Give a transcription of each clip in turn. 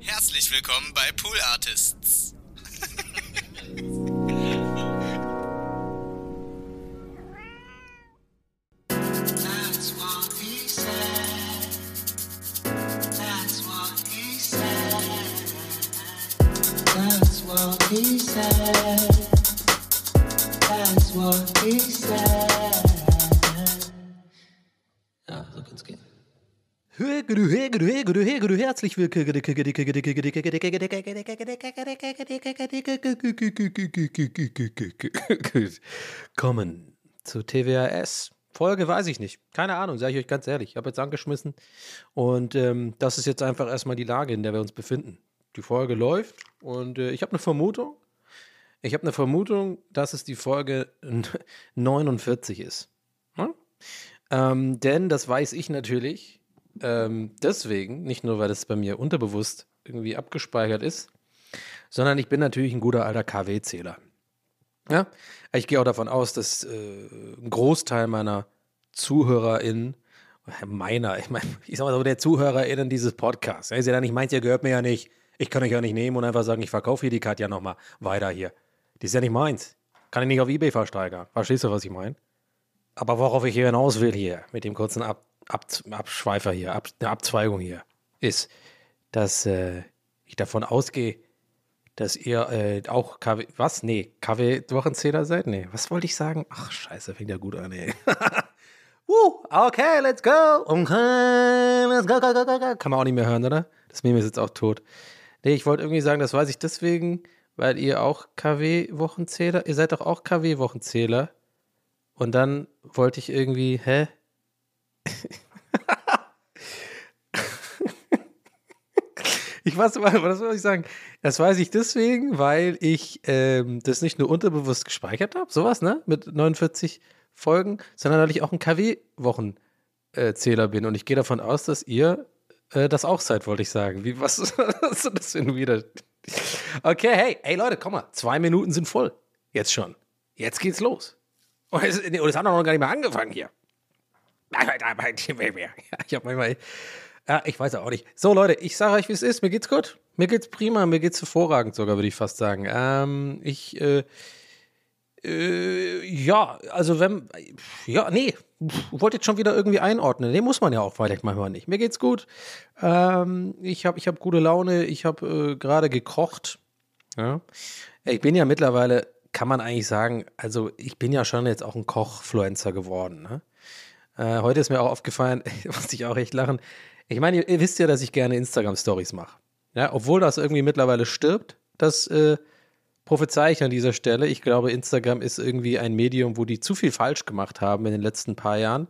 Herzlich willkommen bei Pool Artists. He said. Herzlich willkommen zu TWAS. Folge weiß ich nicht. Keine Ahnung, sage ich euch ganz ehrlich. Ich habe jetzt angeschmissen und ähm, das ist jetzt einfach erstmal die Lage, in der wir uns befinden. Die Folge läuft und äh, ich habe eine Vermutung. Ich habe eine Vermutung, dass es die Folge 49 ist. Hm? Ähm, denn das weiß ich natürlich ähm, deswegen, nicht nur, weil es bei mir unterbewusst irgendwie abgespeichert ist, sondern ich bin natürlich ein guter alter KW-Zähler. Ja, ich gehe auch davon aus, dass äh, ein Großteil meiner ZuhörerInnen, meiner, ich meine, ich sag mal so, der ZuhörerInnen dieses Podcasts, ja, ist ja dann nicht meint, ihr gehört mir ja nicht. Ich kann euch ja nicht nehmen und einfach sagen, ich verkaufe hier die Katja nochmal weiter hier. Die ist ja nicht meins. Kann ich nicht auf Ebay versteigern. Verstehst du, was ich meine? Aber worauf ich hier hinaus will hier, mit dem kurzen Ab Ab Abschweifer hier, Ab eine Abzweigung hier, ist, dass äh, ich davon ausgehe, dass ihr äh, auch KW, was? Nee, KW-Wochenzähler seid? Nee, was wollte ich sagen? Ach, scheiße, fängt ja gut an, ey. Woo, okay, let's go. Okay, let's go, go, go, go, go. Kann man auch nicht mehr hören, oder? Das Meme ist jetzt auch tot. Nee, ich wollte irgendwie sagen, das weiß ich deswegen, weil ihr auch KW-Wochenzähler, ihr seid doch auch KW-Wochenzähler. Und dann wollte ich irgendwie, hä? Ich weiß, was soll ich sagen? Das weiß ich deswegen, weil ich ähm, das nicht nur unterbewusst gespeichert habe, sowas, ne? Mit 49 Folgen, sondern weil ich auch ein KW-Wochenzähler bin. Und ich gehe davon aus, dass ihr äh, das auch seid, wollte ich sagen. Wie, was, was ist das denn wieder? Okay, hey, hey Leute, komm mal, zwei Minuten sind voll. Jetzt schon. Jetzt geht's los. Und es, und es hat noch gar nicht mal angefangen hier. Ich habe manchmal. Ja, ich weiß auch nicht. So, Leute, ich sage euch, wie es ist. Mir geht's gut. Mir geht's prima. Mir geht's hervorragend sogar, würde ich fast sagen. Ähm, ich, äh, äh, ja, also wenn, ja, nee, wollte jetzt schon wieder irgendwie einordnen. Nee, muss man ja auch vielleicht manchmal nicht. Mir geht's gut. Ähm, ich habe ich hab gute Laune. Ich habe äh, gerade gekocht. Ja. Ich bin ja mittlerweile, kann man eigentlich sagen, also ich bin ja schon jetzt auch ein Kochfluencer geworden. Ne? Äh, heute ist mir auch aufgefallen, muss ich auch echt lachen. Ich meine, ihr, ihr wisst ja, dass ich gerne Instagram-Stories mache. Ja, obwohl das irgendwie mittlerweile stirbt, das äh, prophezei ich an dieser Stelle. Ich glaube, Instagram ist irgendwie ein Medium, wo die zu viel falsch gemacht haben in den letzten paar Jahren,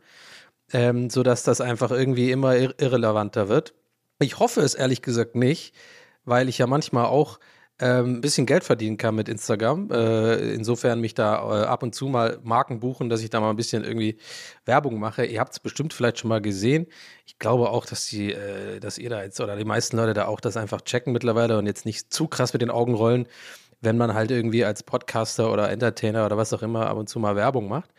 ähm, sodass das einfach irgendwie immer ir irrelevanter wird. Ich hoffe es ehrlich gesagt nicht, weil ich ja manchmal auch ein bisschen Geld verdienen kann mit Instagram. Äh, insofern mich da äh, ab und zu mal Marken buchen, dass ich da mal ein bisschen irgendwie Werbung mache. Ihr habt es bestimmt vielleicht schon mal gesehen. Ich glaube auch, dass die, äh, dass ihr da jetzt oder die meisten Leute da auch das einfach checken mittlerweile und jetzt nicht zu krass mit den Augen rollen, wenn man halt irgendwie als Podcaster oder Entertainer oder was auch immer ab und zu mal Werbung macht.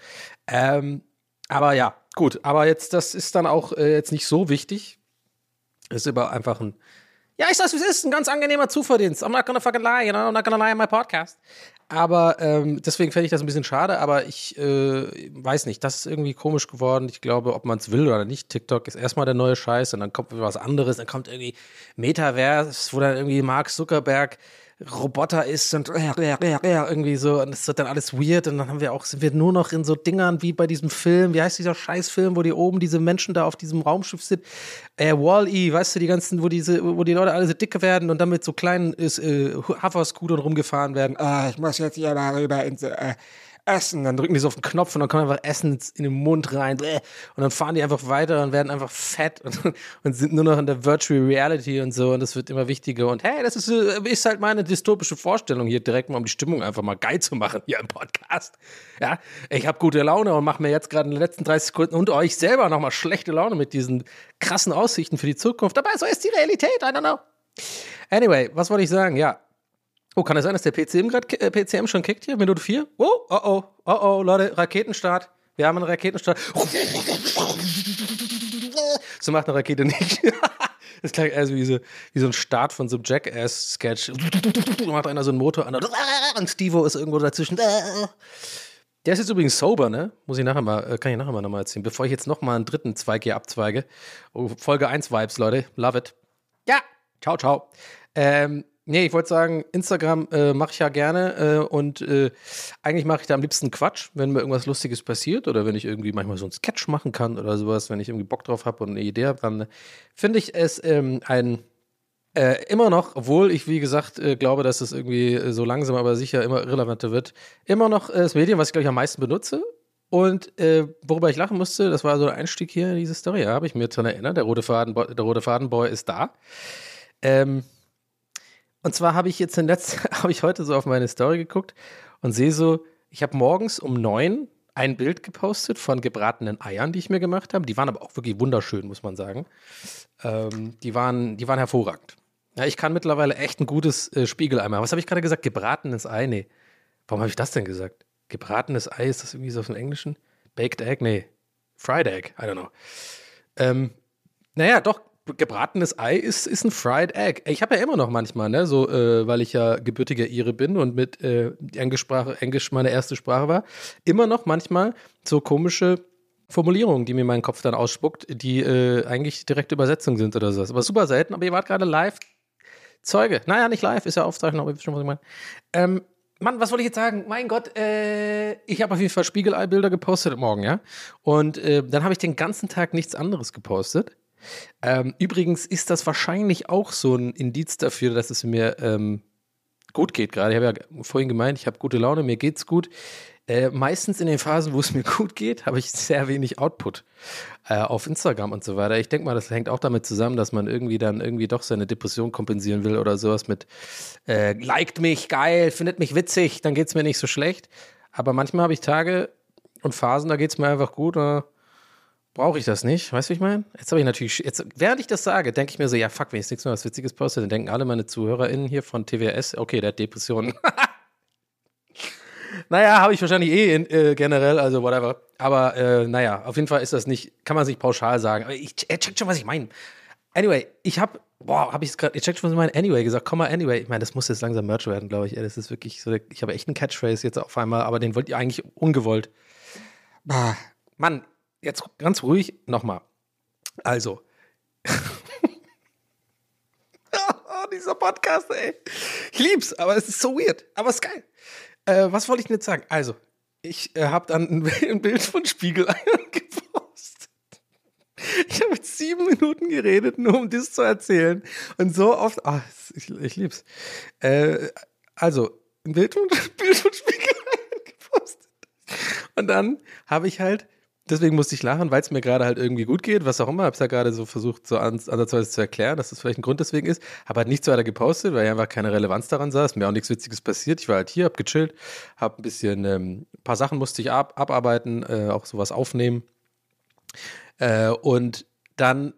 Ähm, aber ja, gut. Aber jetzt, das ist dann auch jetzt nicht so wichtig. Ist aber einfach ein ja, ich sag's, wie es ist. Ein ganz angenehmer Zuverdienst. I'm not gonna fucking lie, you know? I'm not gonna lie on my podcast. Aber ähm, deswegen fände ich das ein bisschen schade, aber ich äh, weiß nicht, das ist irgendwie komisch geworden. Ich glaube, ob man es will oder nicht, TikTok ist erstmal der neue Scheiß und dann kommt was anderes, dann kommt irgendwie Metaverse, wo dann irgendwie Mark Zuckerberg Roboter ist und irgendwie so und es wird dann alles weird und dann haben wir auch sind wir nur noch in so Dingern wie bei diesem Film, wie heißt dieser Scheißfilm, wo die oben diese Menschen da auf diesem Raumschiff sind, äh, Wall-E, weißt du, die ganzen, wo diese wo die Leute alle so dicke werden und dann mit so kleinen äh, Hover-Scootern rumgefahren werden. Ah, ich muss jetzt hier mal rüber ins äh, Essen. Dann drücken die so auf den Knopf und dann kommt einfach Essen in den Mund rein. Und dann fahren die einfach weiter und werden einfach fett und, und sind nur noch in der Virtual Reality und so. Und das wird immer wichtiger. Und hey, das ist, ist halt meine dystopische Vorstellung hier direkt mal, um die Stimmung einfach mal geil zu machen hier im Podcast. Ja, ich habe gute Laune und mache mir jetzt gerade in den letzten 30 Sekunden und euch selber nochmal schlechte Laune mit diesen krassen Aussichten für die Zukunft. Aber so ist die Realität. I don't know. Anyway, was wollte ich sagen? Ja, Oh, kann es sein, dass der PCM gerade äh, PCM schon kickt hier? Minute 4? Oh, oh, oh, oh, oh, Leute, Raketenstart. Wir haben einen Raketenstart. So macht eine Rakete nicht. Das klang eher so wie so, wie so ein Start von so einem Jackass-Sketch. Macht einer so einen Motor an und Stevo ist irgendwo dazwischen. Der ist jetzt übrigens sober, ne? Muss ich nachher mal, äh, kann ich nachher mal nochmal erzählen. Bevor ich jetzt nochmal einen dritten Zweig hier abzweige. Oh, Folge 1 Vibes, Leute. Love it. Ja, ciao, ciao. Ähm, nee, ich wollte sagen, Instagram äh, mache ich ja gerne äh, und äh, eigentlich mache ich da am liebsten Quatsch, wenn mir irgendwas Lustiges passiert oder wenn ich irgendwie manchmal so einen Sketch machen kann oder sowas, wenn ich irgendwie Bock drauf habe und eine Idee habe, dann finde ich es ähm, ein äh, immer noch, obwohl ich, wie gesagt, äh, glaube, dass es irgendwie so langsam aber sicher immer irrelevanter wird, immer noch äh, das Medium, was ich, glaube ich, am meisten benutze. Und äh, worüber ich lachen musste, das war so der Einstieg hier in diese Story. Ja, habe ich mir daran erinnert. Der rote, Fadenboy, der rote Fadenboy ist da. Ähm, und zwar habe ich jetzt in letzter, habe ich heute so auf meine Story geguckt und sehe so, ich habe morgens um neun ein Bild gepostet von gebratenen Eiern, die ich mir gemacht habe. Die waren aber auch wirklich wunderschön, muss man sagen. Ähm, die, waren, die waren hervorragend. Ja, ich kann mittlerweile echt ein gutes äh, Spiegelei machen. Was habe ich gerade gesagt? Gebratenes Ei? Nee. Warum habe ich das denn gesagt? Gebratenes Ei, ist das irgendwie so aus dem Englischen? Baked Egg? Nee. Fried Egg? I don't know. Ähm, naja, doch, gebratenes Ei ist, ist ein Fried Egg. Ich habe ja immer noch manchmal, ne, so, äh, weil ich ja gebürtiger Ire bin und mit äh, Englisch, Englisch meine erste Sprache war, immer noch manchmal so komische Formulierungen, die mir mein Kopf dann ausspuckt, die äh, eigentlich direkte Übersetzungen sind oder sowas. Aber super selten, aber ihr wart gerade live Zeuge. Naja, nicht live, ist ja Aufzeichnung, aber ihr wisst schon, was ich meine. Ähm, Mann, was wollte ich jetzt sagen? Mein Gott, äh, ich habe auf jeden Fall Spiegelei-Bilder gepostet morgen, ja. Und äh, dann habe ich den ganzen Tag nichts anderes gepostet. Ähm, übrigens ist das wahrscheinlich auch so ein Indiz dafür, dass es mir ähm, gut geht gerade. Ich habe ja vorhin gemeint, ich habe gute Laune, mir geht's gut. Äh, meistens in den Phasen, wo es mir gut geht, habe ich sehr wenig Output äh, auf Instagram und so weiter. Ich denke mal, das hängt auch damit zusammen, dass man irgendwie dann irgendwie doch seine Depression kompensieren will oder sowas mit äh, liked mich, geil, findet mich witzig, dann geht es mir nicht so schlecht. Aber manchmal habe ich Tage und Phasen, da geht es mir einfach gut. Oder brauche ich das nicht. Weißt du, wie ich meine? Jetzt habe ich natürlich, jetzt, während ich das sage, denke ich mir so, ja, fuck, wenn ich nichts mehr was Witziges poste, dann denken alle meine ZuhörerInnen hier von TWS, okay, der hat Depressionen. naja, habe ich wahrscheinlich eh in, äh, generell, also whatever. Aber äh, naja, auf jeden Fall ist das nicht, kann man sich pauschal sagen. Aber ich, er checkt schon, was ich meine. Anyway, ich habe, boah, habe ich es gerade, ihr checkt schon, was ich meine? Anyway gesagt, komm mal, anyway. Ich meine, das muss jetzt langsam Merch werden, glaube ich. Das ist wirklich so, ich habe echt einen Catchphrase jetzt auf einmal, aber den wollt ihr eigentlich ungewollt. Bah, Mann, jetzt ganz ruhig nochmal. Also. oh, dieser Podcast, ey. Ich lieb's, aber es ist so weird. Aber es ist geil. Äh, was wollte ich denn jetzt sagen? Also, ich äh, habe dann ein, ein, Bild von Spiegeleiern gepostet. Ich habe jetzt sieben Minuten geredet, nur um das zu erzählen. Und so oft, ach, ich, ich lieb's. Äh, also, ein Bild von, Bild von Spiegeleiern gepostet. Und dann habe ich halt deswegen musste ich lachen, weil es mir gerade halt irgendwie gut geht, was auch immer. Habe es ja gerade so versucht, so ansatzweise zu erklären, dass das vielleicht ein Grund deswegen ist. Habe halt nichts weiter gepostet, weil ich einfach keine Relevanz daran sah. Ist mir auch nichts Witziges passiert. Ich war halt hier, hab gechillt, hab ein bisschen, ähm, ein paar Sachen musste ich ab, abarbeiten, äh, auch sowas aufnehmen. Äh, und dann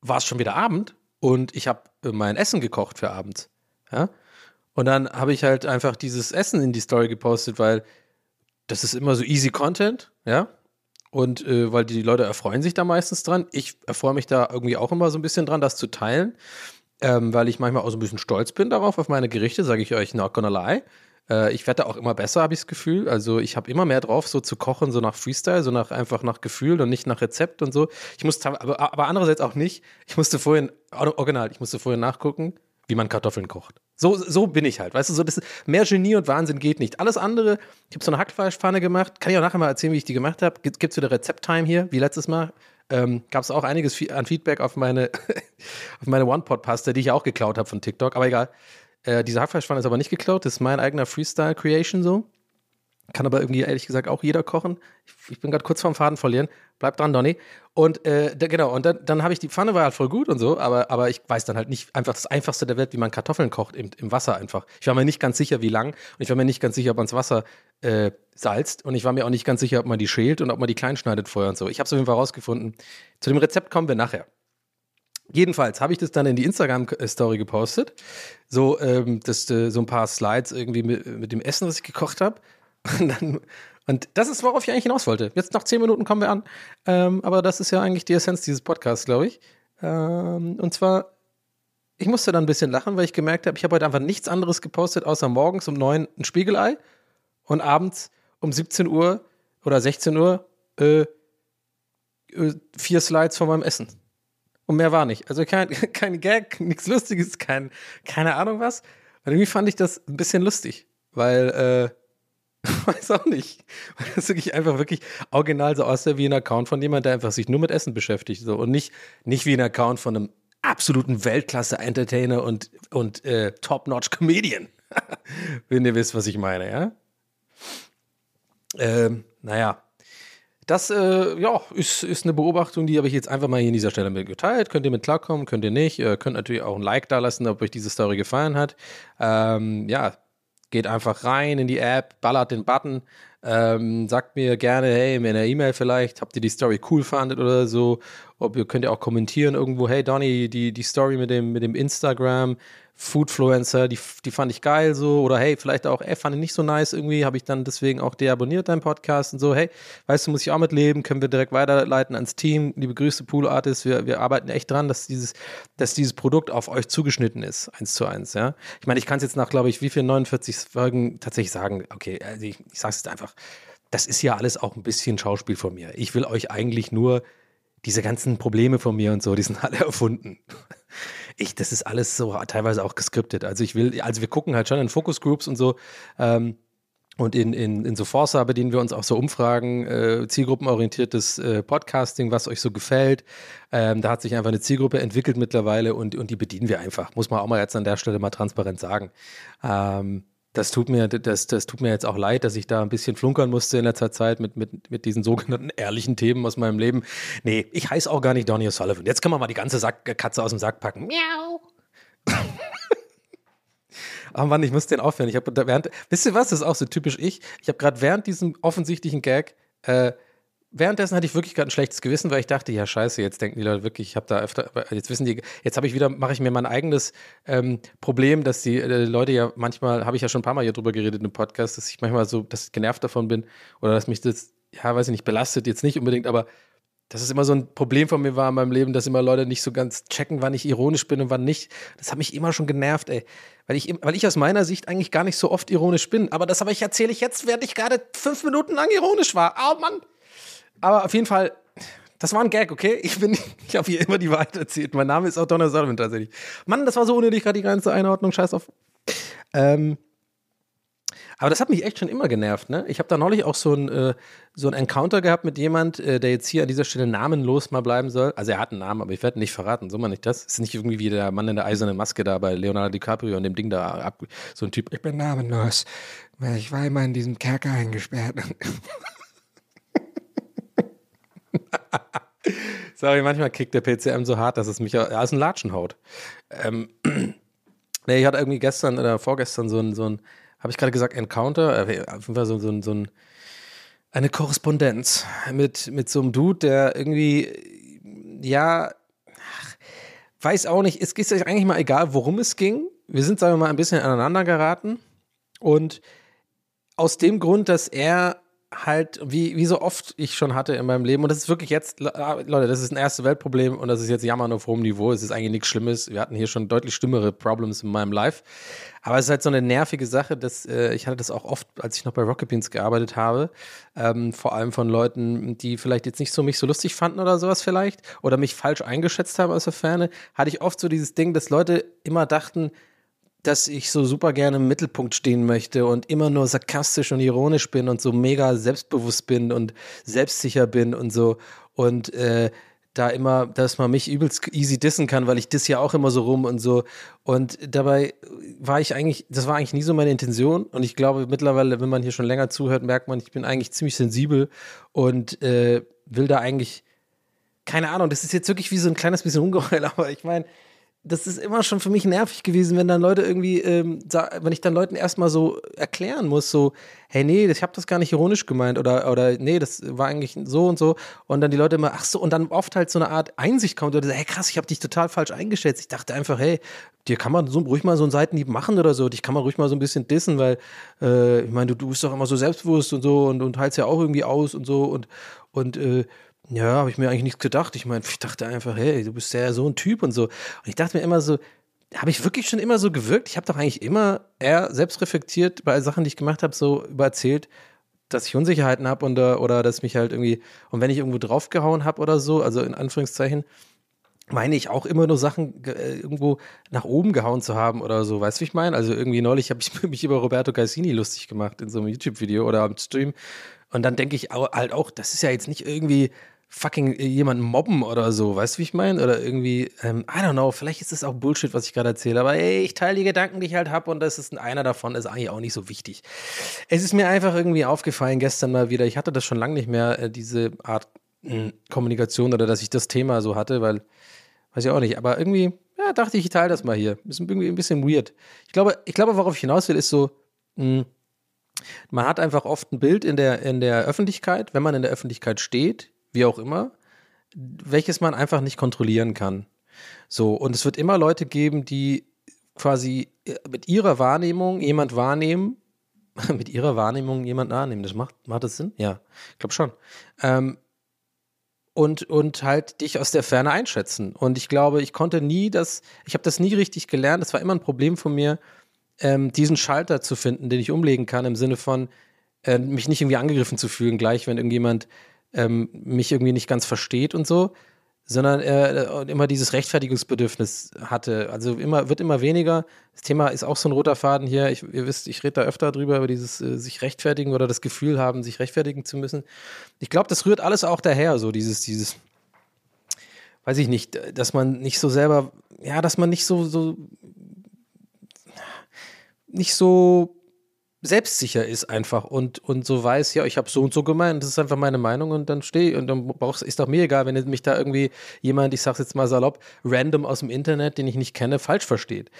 war es schon wieder Abend und ich habe äh, mein Essen gekocht für abends. Ja? Und dann habe ich halt einfach dieses Essen in die Story gepostet, weil das ist immer so easy Content, ja. Und äh, weil die Leute erfreuen sich da meistens dran. Ich erfreue mich da irgendwie auch immer so ein bisschen dran, das zu teilen, ähm, weil ich manchmal auch so ein bisschen stolz bin darauf, auf meine Gerichte, sage ich euch, not gonna lie. Äh, ich werde da auch immer besser, habe ich das Gefühl. Also ich habe immer mehr drauf, so zu kochen, so nach Freestyle, so nach einfach nach Gefühl und nicht nach Rezept und so. Ich musste, aber, aber andererseits auch nicht. Ich musste vorhin, original, ich musste vorhin nachgucken, wie man Kartoffeln kocht. So, so bin ich halt. Weißt du, so das, mehr Genie und Wahnsinn geht nicht. Alles andere, ich habe so eine Hackfleischpfanne gemacht. Kann ich auch nachher mal erzählen, wie ich die gemacht habe. Gibt es wieder Rezept-Time hier, wie letztes Mal. Ähm, Gab es auch einiges an Feedback auf meine, meine One-Pot-Paste, die ich auch geklaut habe von TikTok. Aber egal. Äh, diese Hackfleischpfanne ist aber nicht geklaut. Das ist mein eigener Freestyle-Creation so. Kann aber irgendwie ehrlich gesagt auch jeder kochen. Ich, ich bin gerade kurz vorm Faden verlieren. Bleib dran, Donny. Und äh, da, genau, und dann, dann habe ich die Pfanne war halt voll gut und so, aber, aber ich weiß dann halt nicht einfach das Einfachste der Welt, wie man Kartoffeln kocht im, im Wasser einfach. Ich war mir nicht ganz sicher, wie lang und ich war mir nicht ganz sicher, ob man das Wasser äh, salzt und ich war mir auch nicht ganz sicher, ob man die schält und ob man die klein schneidet vorher und so. Ich habe es auf jeden Fall rausgefunden. Zu dem Rezept kommen wir nachher. Jedenfalls habe ich das dann in die Instagram-Story gepostet. So, ähm, das, äh, so ein paar Slides irgendwie mit, mit dem Essen, was ich gekocht habe. Und, dann, und das ist, worauf ich eigentlich hinaus wollte. Jetzt nach zehn Minuten kommen wir an. Ähm, aber das ist ja eigentlich die Essenz dieses Podcasts, glaube ich. Ähm, und zwar, ich musste dann ein bisschen lachen, weil ich gemerkt habe, ich habe heute einfach nichts anderes gepostet, außer morgens um 9 ein Spiegelei und abends um 17 Uhr oder 16 Uhr äh, äh, vier Slides von meinem Essen. Und mehr war nicht. Also kein, kein Gag, nichts Lustiges, kein, keine Ahnung was. Und irgendwie fand ich das ein bisschen lustig, weil, äh, weiß auch nicht, weil das wirklich einfach wirklich original so aussah wie ein Account von jemand, der einfach sich nur mit Essen beschäftigt. So. Und nicht, nicht wie ein Account von einem absoluten Weltklasse-Entertainer und, und äh, Top-Notch-Comedian. Wenn ihr wisst, was ich meine, ja? Ähm, naja, das äh, ja, ist, ist eine Beobachtung, die habe ich jetzt einfach mal hier an dieser Stelle mit geteilt. Könnt ihr mit klarkommen, könnt ihr nicht. Ihr könnt natürlich auch ein Like da lassen, ob euch diese Story gefallen hat. Ähm, ja, geht einfach rein in die App, ballert den Button, ähm, sagt mir gerne, hey, in der E-Mail vielleicht, habt ihr die Story cool fandet oder so. Ob ihr könnt ihr auch kommentieren irgendwo, hey Donny, die, die Story mit dem, mit dem Instagram, Foodfluencer, die, die fand ich geil so. Oder hey, vielleicht auch, ey, fand ich nicht so nice irgendwie, habe ich dann deswegen auch deabonniert deinen Podcast und so. Hey, weißt du, muss ich auch mitleben, können wir direkt weiterleiten ans Team. Liebe Grüße, Pool Artists, wir, wir arbeiten echt dran, dass dieses, dass dieses Produkt auf euch zugeschnitten ist, eins zu eins, ja. Ich meine, ich kann es jetzt nach, glaube ich, wie viel 49 Folgen tatsächlich sagen, okay, also ich, ich sage es jetzt einfach, das ist ja alles auch ein bisschen Schauspiel von mir. Ich will euch eigentlich nur diese ganzen Probleme von mir und so, die sind alle erfunden. Ich, das ist alles so teilweise auch geskriptet. Also ich will, also wir gucken halt schon in Focus Groups und so. Ähm, und in, in, in so Forza bedienen wir uns auch so Umfragen, äh, zielgruppenorientiertes äh, Podcasting, was euch so gefällt. Ähm, da hat sich einfach eine Zielgruppe entwickelt mittlerweile und, und die bedienen wir einfach. Muss man auch mal jetzt an der Stelle mal transparent sagen. Ähm, das tut mir, das, das tut mir jetzt auch leid, dass ich da ein bisschen flunkern musste in letzter Zeit mit, mit, mit diesen sogenannten ehrlichen Themen aus meinem Leben. Nee, ich heiße auch gar nicht Donny O'Sullivan. Jetzt können wir mal die ganze Sack, Katze aus dem Sack packen. Miau. oh Mann, ich muss den aufhören. Ich habe während, wisst ihr was, das ist auch so typisch ich. Ich habe gerade während diesem offensichtlichen Gag äh, währenddessen hatte ich wirklich gerade ein schlechtes Gewissen, weil ich dachte, ja scheiße, jetzt denken die Leute wirklich, ich habe da öfter, jetzt wissen die, jetzt habe ich wieder, mache ich mir mein eigenes ähm, Problem, dass die äh, Leute ja manchmal, habe ich ja schon ein paar Mal hier drüber geredet im Podcast, dass ich manchmal so, dass ich genervt davon bin oder dass mich das, ja, weiß ich nicht, belastet, jetzt nicht unbedingt, aber dass es immer so ein Problem von mir war in meinem Leben, dass immer Leute nicht so ganz checken, wann ich ironisch bin und wann nicht. Das hat mich immer schon genervt, ey. Weil ich, weil ich aus meiner Sicht eigentlich gar nicht so oft ironisch bin. Aber das aber ich erzähle ich jetzt, während ich gerade fünf Minuten lang ironisch war. Oh Mann! Aber auf jeden Fall, das war ein Gag, okay? Ich bin, ich habe hier immer die Wahrheit erzählt. Mein Name ist auch Donner Sullivan tatsächlich. Mann, das war so unnötig gerade die ganze Einordnung. Scheiß auf. Ähm, aber das hat mich echt schon immer genervt, ne? Ich habe da neulich auch so ein, äh, so ein Encounter gehabt mit jemand, äh, der jetzt hier an dieser Stelle namenlos mal bleiben soll. Also er hat einen Namen, aber ich werde nicht verraten, so man nicht das. Ist nicht irgendwie wie der Mann in der eisernen Maske da bei Leonardo DiCaprio und dem Ding da ab. So ein Typ, ich bin namenlos, weil ich war immer in diesem Kerker eingesperrt. Sorry, manchmal kickt der PCM so hart, dass es mich aus dem Latschen haut. Ähm, nee, ich hatte irgendwie gestern oder vorgestern so ein, so ein habe ich gerade gesagt, Encounter, äh, auf jeden Fall so, so, so ein, eine Korrespondenz mit, mit so einem Dude, der irgendwie, ja, weiß auch nicht, es ist eigentlich mal egal, worum es ging. Wir sind, sagen wir mal, ein bisschen aneinander geraten und aus dem Grund, dass er halt, wie, wie so oft ich schon hatte in meinem Leben, und das ist wirklich jetzt, Leute, das ist ein erste Weltproblem und das ist jetzt Jammern auf hohem Niveau, es ist eigentlich nichts Schlimmes. Wir hatten hier schon deutlich schlimmere Problems in meinem Life. Aber es ist halt so eine nervige Sache, dass äh, ich hatte das auch oft, als ich noch bei Rocket Beans gearbeitet habe, ähm, vor allem von Leuten, die vielleicht jetzt nicht so mich so lustig fanden oder sowas vielleicht, oder mich falsch eingeschätzt haben aus der Ferne, hatte ich oft so dieses Ding, dass Leute immer dachten, dass ich so super gerne im Mittelpunkt stehen möchte und immer nur sarkastisch und ironisch bin und so mega selbstbewusst bin und selbstsicher bin und so und äh, da immer, dass man mich übelst easy dissen kann, weil ich diss ja auch immer so rum und so. Und dabei war ich eigentlich, das war eigentlich nie so meine Intention. Und ich glaube, mittlerweile, wenn man hier schon länger zuhört, merkt man, ich bin eigentlich ziemlich sensibel und äh, will da eigentlich, keine Ahnung, das ist jetzt wirklich wie so ein kleines bisschen Ungeheul, aber ich meine, das ist immer schon für mich nervig gewesen, wenn dann Leute irgendwie, ähm, wenn ich dann Leuten erstmal so erklären muss, so, hey, nee, ich habe das gar nicht ironisch gemeint oder, oder nee, das war eigentlich so und so. Und dann die Leute immer, ach so, und dann oft halt so eine Art Einsicht kommt oder so, hey krass, ich habe dich total falsch eingeschätzt. Ich dachte einfach, hey, dir kann man so ruhig mal so einen Seitenhieb machen oder so, dich kann man ruhig mal so ein bisschen dissen, weil äh, ich meine, du, du bist doch immer so selbstbewusst und so und, und heilst ja auch irgendwie aus und so und, und äh, Ja, habe ich mir eigentlich nichts gedacht. Ich meine, ich dachte einfach, hey, du bist ja so ein Typ und so. Und ich dachte mir immer so, habe ich wirklich schon immer so gewirkt? Ich habe doch eigentlich immer eher selbstreflektiert bei Sachen, die ich gemacht habe, so übererzählt, dass ich Unsicherheiten habe und, äh, oder dass mich halt irgendwie, und wenn ich irgendwo draufgehauen habe oder so, also in Anführungszeichen, meine ich auch immer nur Sachen äh, irgendwo nach oben gehauen zu haben oder so. Weißt du, wie ich meine? Also irgendwie neulich habe ich mich über Roberto Cassini lustig gemacht in so einem YouTube-Video oder am Stream. Und dann denke ich halt auch, das ist ja jetzt nicht irgendwie fucking jemanden mobben oder so, weißt du, wie ich meine? Oder irgendwie, ähm, I don't know, vielleicht ist das auch Bullshit, was ich gerade erzähle, aber ey, ich teile die Gedanken, die ich halt habe und das ist einer davon, ist eigentlich auch nicht so wichtig. Es ist mir einfach irgendwie aufgefallen gestern mal wieder, ich hatte das schon lange nicht mehr, äh, diese Art mh, Kommunikation oder dass ich das Thema so hatte, weil, weiß ich auch nicht, aber irgendwie, ja, dachte ich, ich teile das mal hier. Ist irgendwie ein bisschen weird. Ich glaube, ich glaube, worauf ich hinaus will, ist so, mh, man hat einfach oft ein Bild in der, in der Öffentlichkeit, wenn man in der Öffentlichkeit steht, wie auch immer, welches man einfach nicht kontrollieren kann. So, und es wird immer Leute geben, die quasi äh, mit ihrer Wahrnehmung jemand wahrnehmen, mit ihrer Wahrnehmung jemand wahrnehmen. Das macht, macht das Sinn? Ja, ich glaube schon. Ähm, und, und halt dich aus der Ferne einschätzen. Und ich glaube, ich konnte nie das, ich habe das nie richtig gelernt. Das war immer ein Problem von mir, ähm, diesen Schalter zu finden, den ich umlegen kann, im Sinne von, äh, mich nicht irgendwie angegriffen zu fühlen, gleich wenn irgendjemand ähm, mich irgendwie nicht ganz versteht und so, sondern er immer dieses Rechtfertigungsbedürfnis hatte. Also immer, wird immer weniger. Das Thema ist auch so ein roter Faden hier. Ich, ihr wisst, ich rede da öfter drüber, über dieses äh, sich rechtfertigen oder das Gefühl haben, sich rechtfertigen zu müssen. Ich glaube, das rührt alles auch daher, so dieses, dieses, weiß ich nicht, dass man nicht so selber, ja, dass man nicht so, so, nicht so selbstsicher ist einfach und, und so weiß, ja, ich habe so und so gemeint, das ist einfach meine Meinung und dann stehe und dann brauchst, ist doch mir egal, wenn mich da irgendwie jemand, ich sag's jetzt mal salopp, random aus dem Internet, den ich nicht kenne, falsch versteht.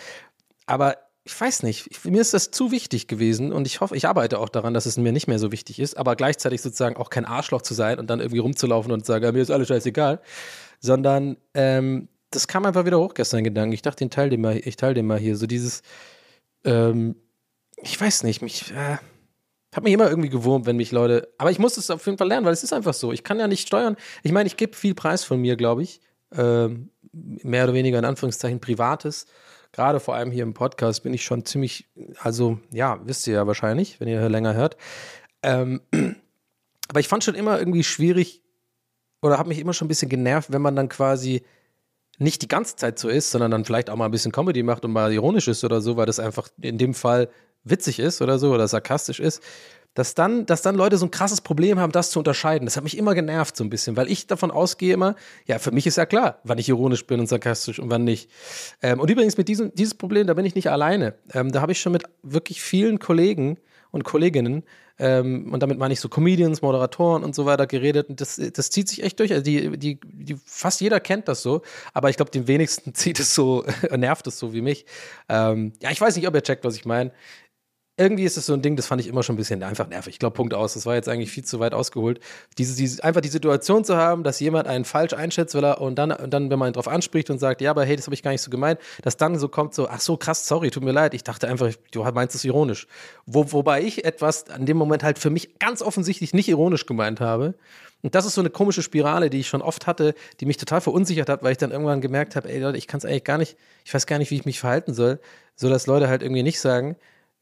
Aber ich weiß nicht, ich, mir ist das zu wichtig gewesen und ich hoffe, ich arbeite auch daran, dass es mir nicht mehr so wichtig ist, aber gleichzeitig sozusagen auch kein Arschloch zu sein und dann irgendwie rumzulaufen und zu sagen, mir ist alles scheißegal, sondern ähm, das kam einfach wieder hoch gestern Gedanken. Ich dachte, den teil den mal, ich teile den mal hier, so dieses ähm, ich weiß nicht, mich äh, hat mich immer irgendwie gewurmt, wenn mich Leute, aber ich muss es auf jeden Fall lernen, weil es ist einfach so. Ich kann ja nicht steuern. Ich meine, ich gebe viel Preis von mir, glaube ich, ähm, mehr oder weniger in Anführungszeichen privates. Gerade vor allem hier im Podcast bin ich schon ziemlich, also ja, wisst ihr ja wahrscheinlich, wenn ihr länger hört. Ähm, aber ich fand schon immer irgendwie schwierig oder habe mich immer schon ein bisschen genervt, wenn man dann quasi nicht die ganze Zeit so ist, sondern dann vielleicht auch mal ein bisschen Comedy macht und mal ironisch ist oder so, weil das einfach in dem Fall witzig ist oder so oder sarkastisch ist, dass dann, dass dann Leute so ein krasses Problem haben, das zu unterscheiden. Das hat mich immer genervt so ein bisschen, weil ich davon ausgehe immer, ja, für mich ist ja klar, wann ich ironisch bin und sarkastisch und wann nicht. Ähm, und übrigens mit diesem dieses Problem, da bin ich nicht alleine. Ähm, da habe ich schon mit wirklich vielen Kollegen und Kolleginnen, ähm, und damit meine ich so Comedians, Moderatoren und so weiter geredet. Und das, das zieht sich echt durch. Also die, die, die, fast jeder kennt das so, aber ich glaube, den wenigsten zieht es so, nervt es so wie mich. Ähm, ja, ich weiß nicht, ob ihr checkt, was ich meine irgendwie ist es so ein Ding, das fand ich immer schon ein bisschen einfach nervig. Ich glaube, Punkt aus. Das war jetzt eigentlich viel zu weit ausgeholt. Diese, diese, einfach die Situation zu haben, dass jemand einen falsch einschätzt, weil er und dann, und dann, wenn man ihn drauf anspricht und sagt, ja, aber hey, das habe ich gar nicht so gemeint, dass dann so kommt, so, ach so, krass, sorry, tut mir leid. Ich dachte einfach, du meinst es ironisch. Wo, wobei ich etwas an dem Moment halt für mich ganz offensichtlich nicht ironisch gemeint habe. Und das ist so eine komische Spirale, die ich schon oft hatte, die mich total verunsichert hat, weil ich dann irgendwann gemerkt habe, ey Leute, ich kann es eigentlich gar nicht, ich weiß gar nicht, wie ich mich verhalten soll, so dass Leute halt irgendwie nicht sagen,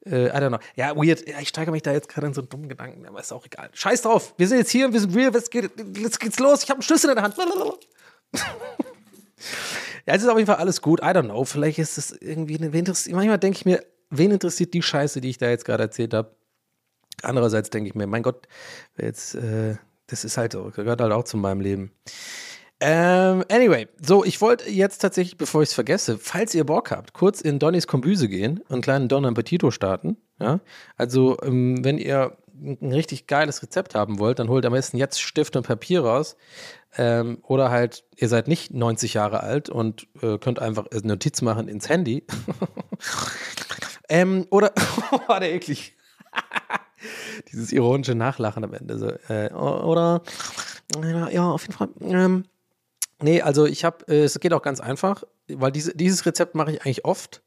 äh, I don't know. Ja, weird. Ja, ich steige mich da jetzt gerade in so einen dummen Gedanken, aber ist auch egal. Scheiß drauf. Wir sind jetzt hier, wir sind real, jetzt, geht, geht's los. Ich habe einen Schlüssel in der Hand. ja, es ist auf jeden Fall alles gut. I don't know. Vielleicht ist es irgendwie, wen manchmal denke ich mir, wen interessiert die Scheiße, die ich da jetzt gerade erzählt habe? Andererseits denke ich mir, mein Gott, jetzt, äh, das ist halt, gehört halt auch zu meinem Leben. Ähm, anyway, so, ich wollte jetzt tatsächlich, bevor ich es vergesse, falls ihr Bock habt, kurz in Donnys Kombüse gehen und einen kleinen Don Appetito starten. Ja? Also, ähm, wenn ihr ein richtig geiles Rezept haben wollt, dann holt am besten jetzt Stift und Papier raus. Ähm, oder halt, ihr seid nicht 90 Jahre alt und äh, könnt einfach Notiz machen ins Handy. ähm, oder, war der eklig. Dieses ironische Nachlachen am Ende. So, äh, oder, ja, auf jeden Fall. Nee, also ich habe, äh, es geht auch ganz einfach, weil diese, dieses Rezept mache ich eigentlich oft,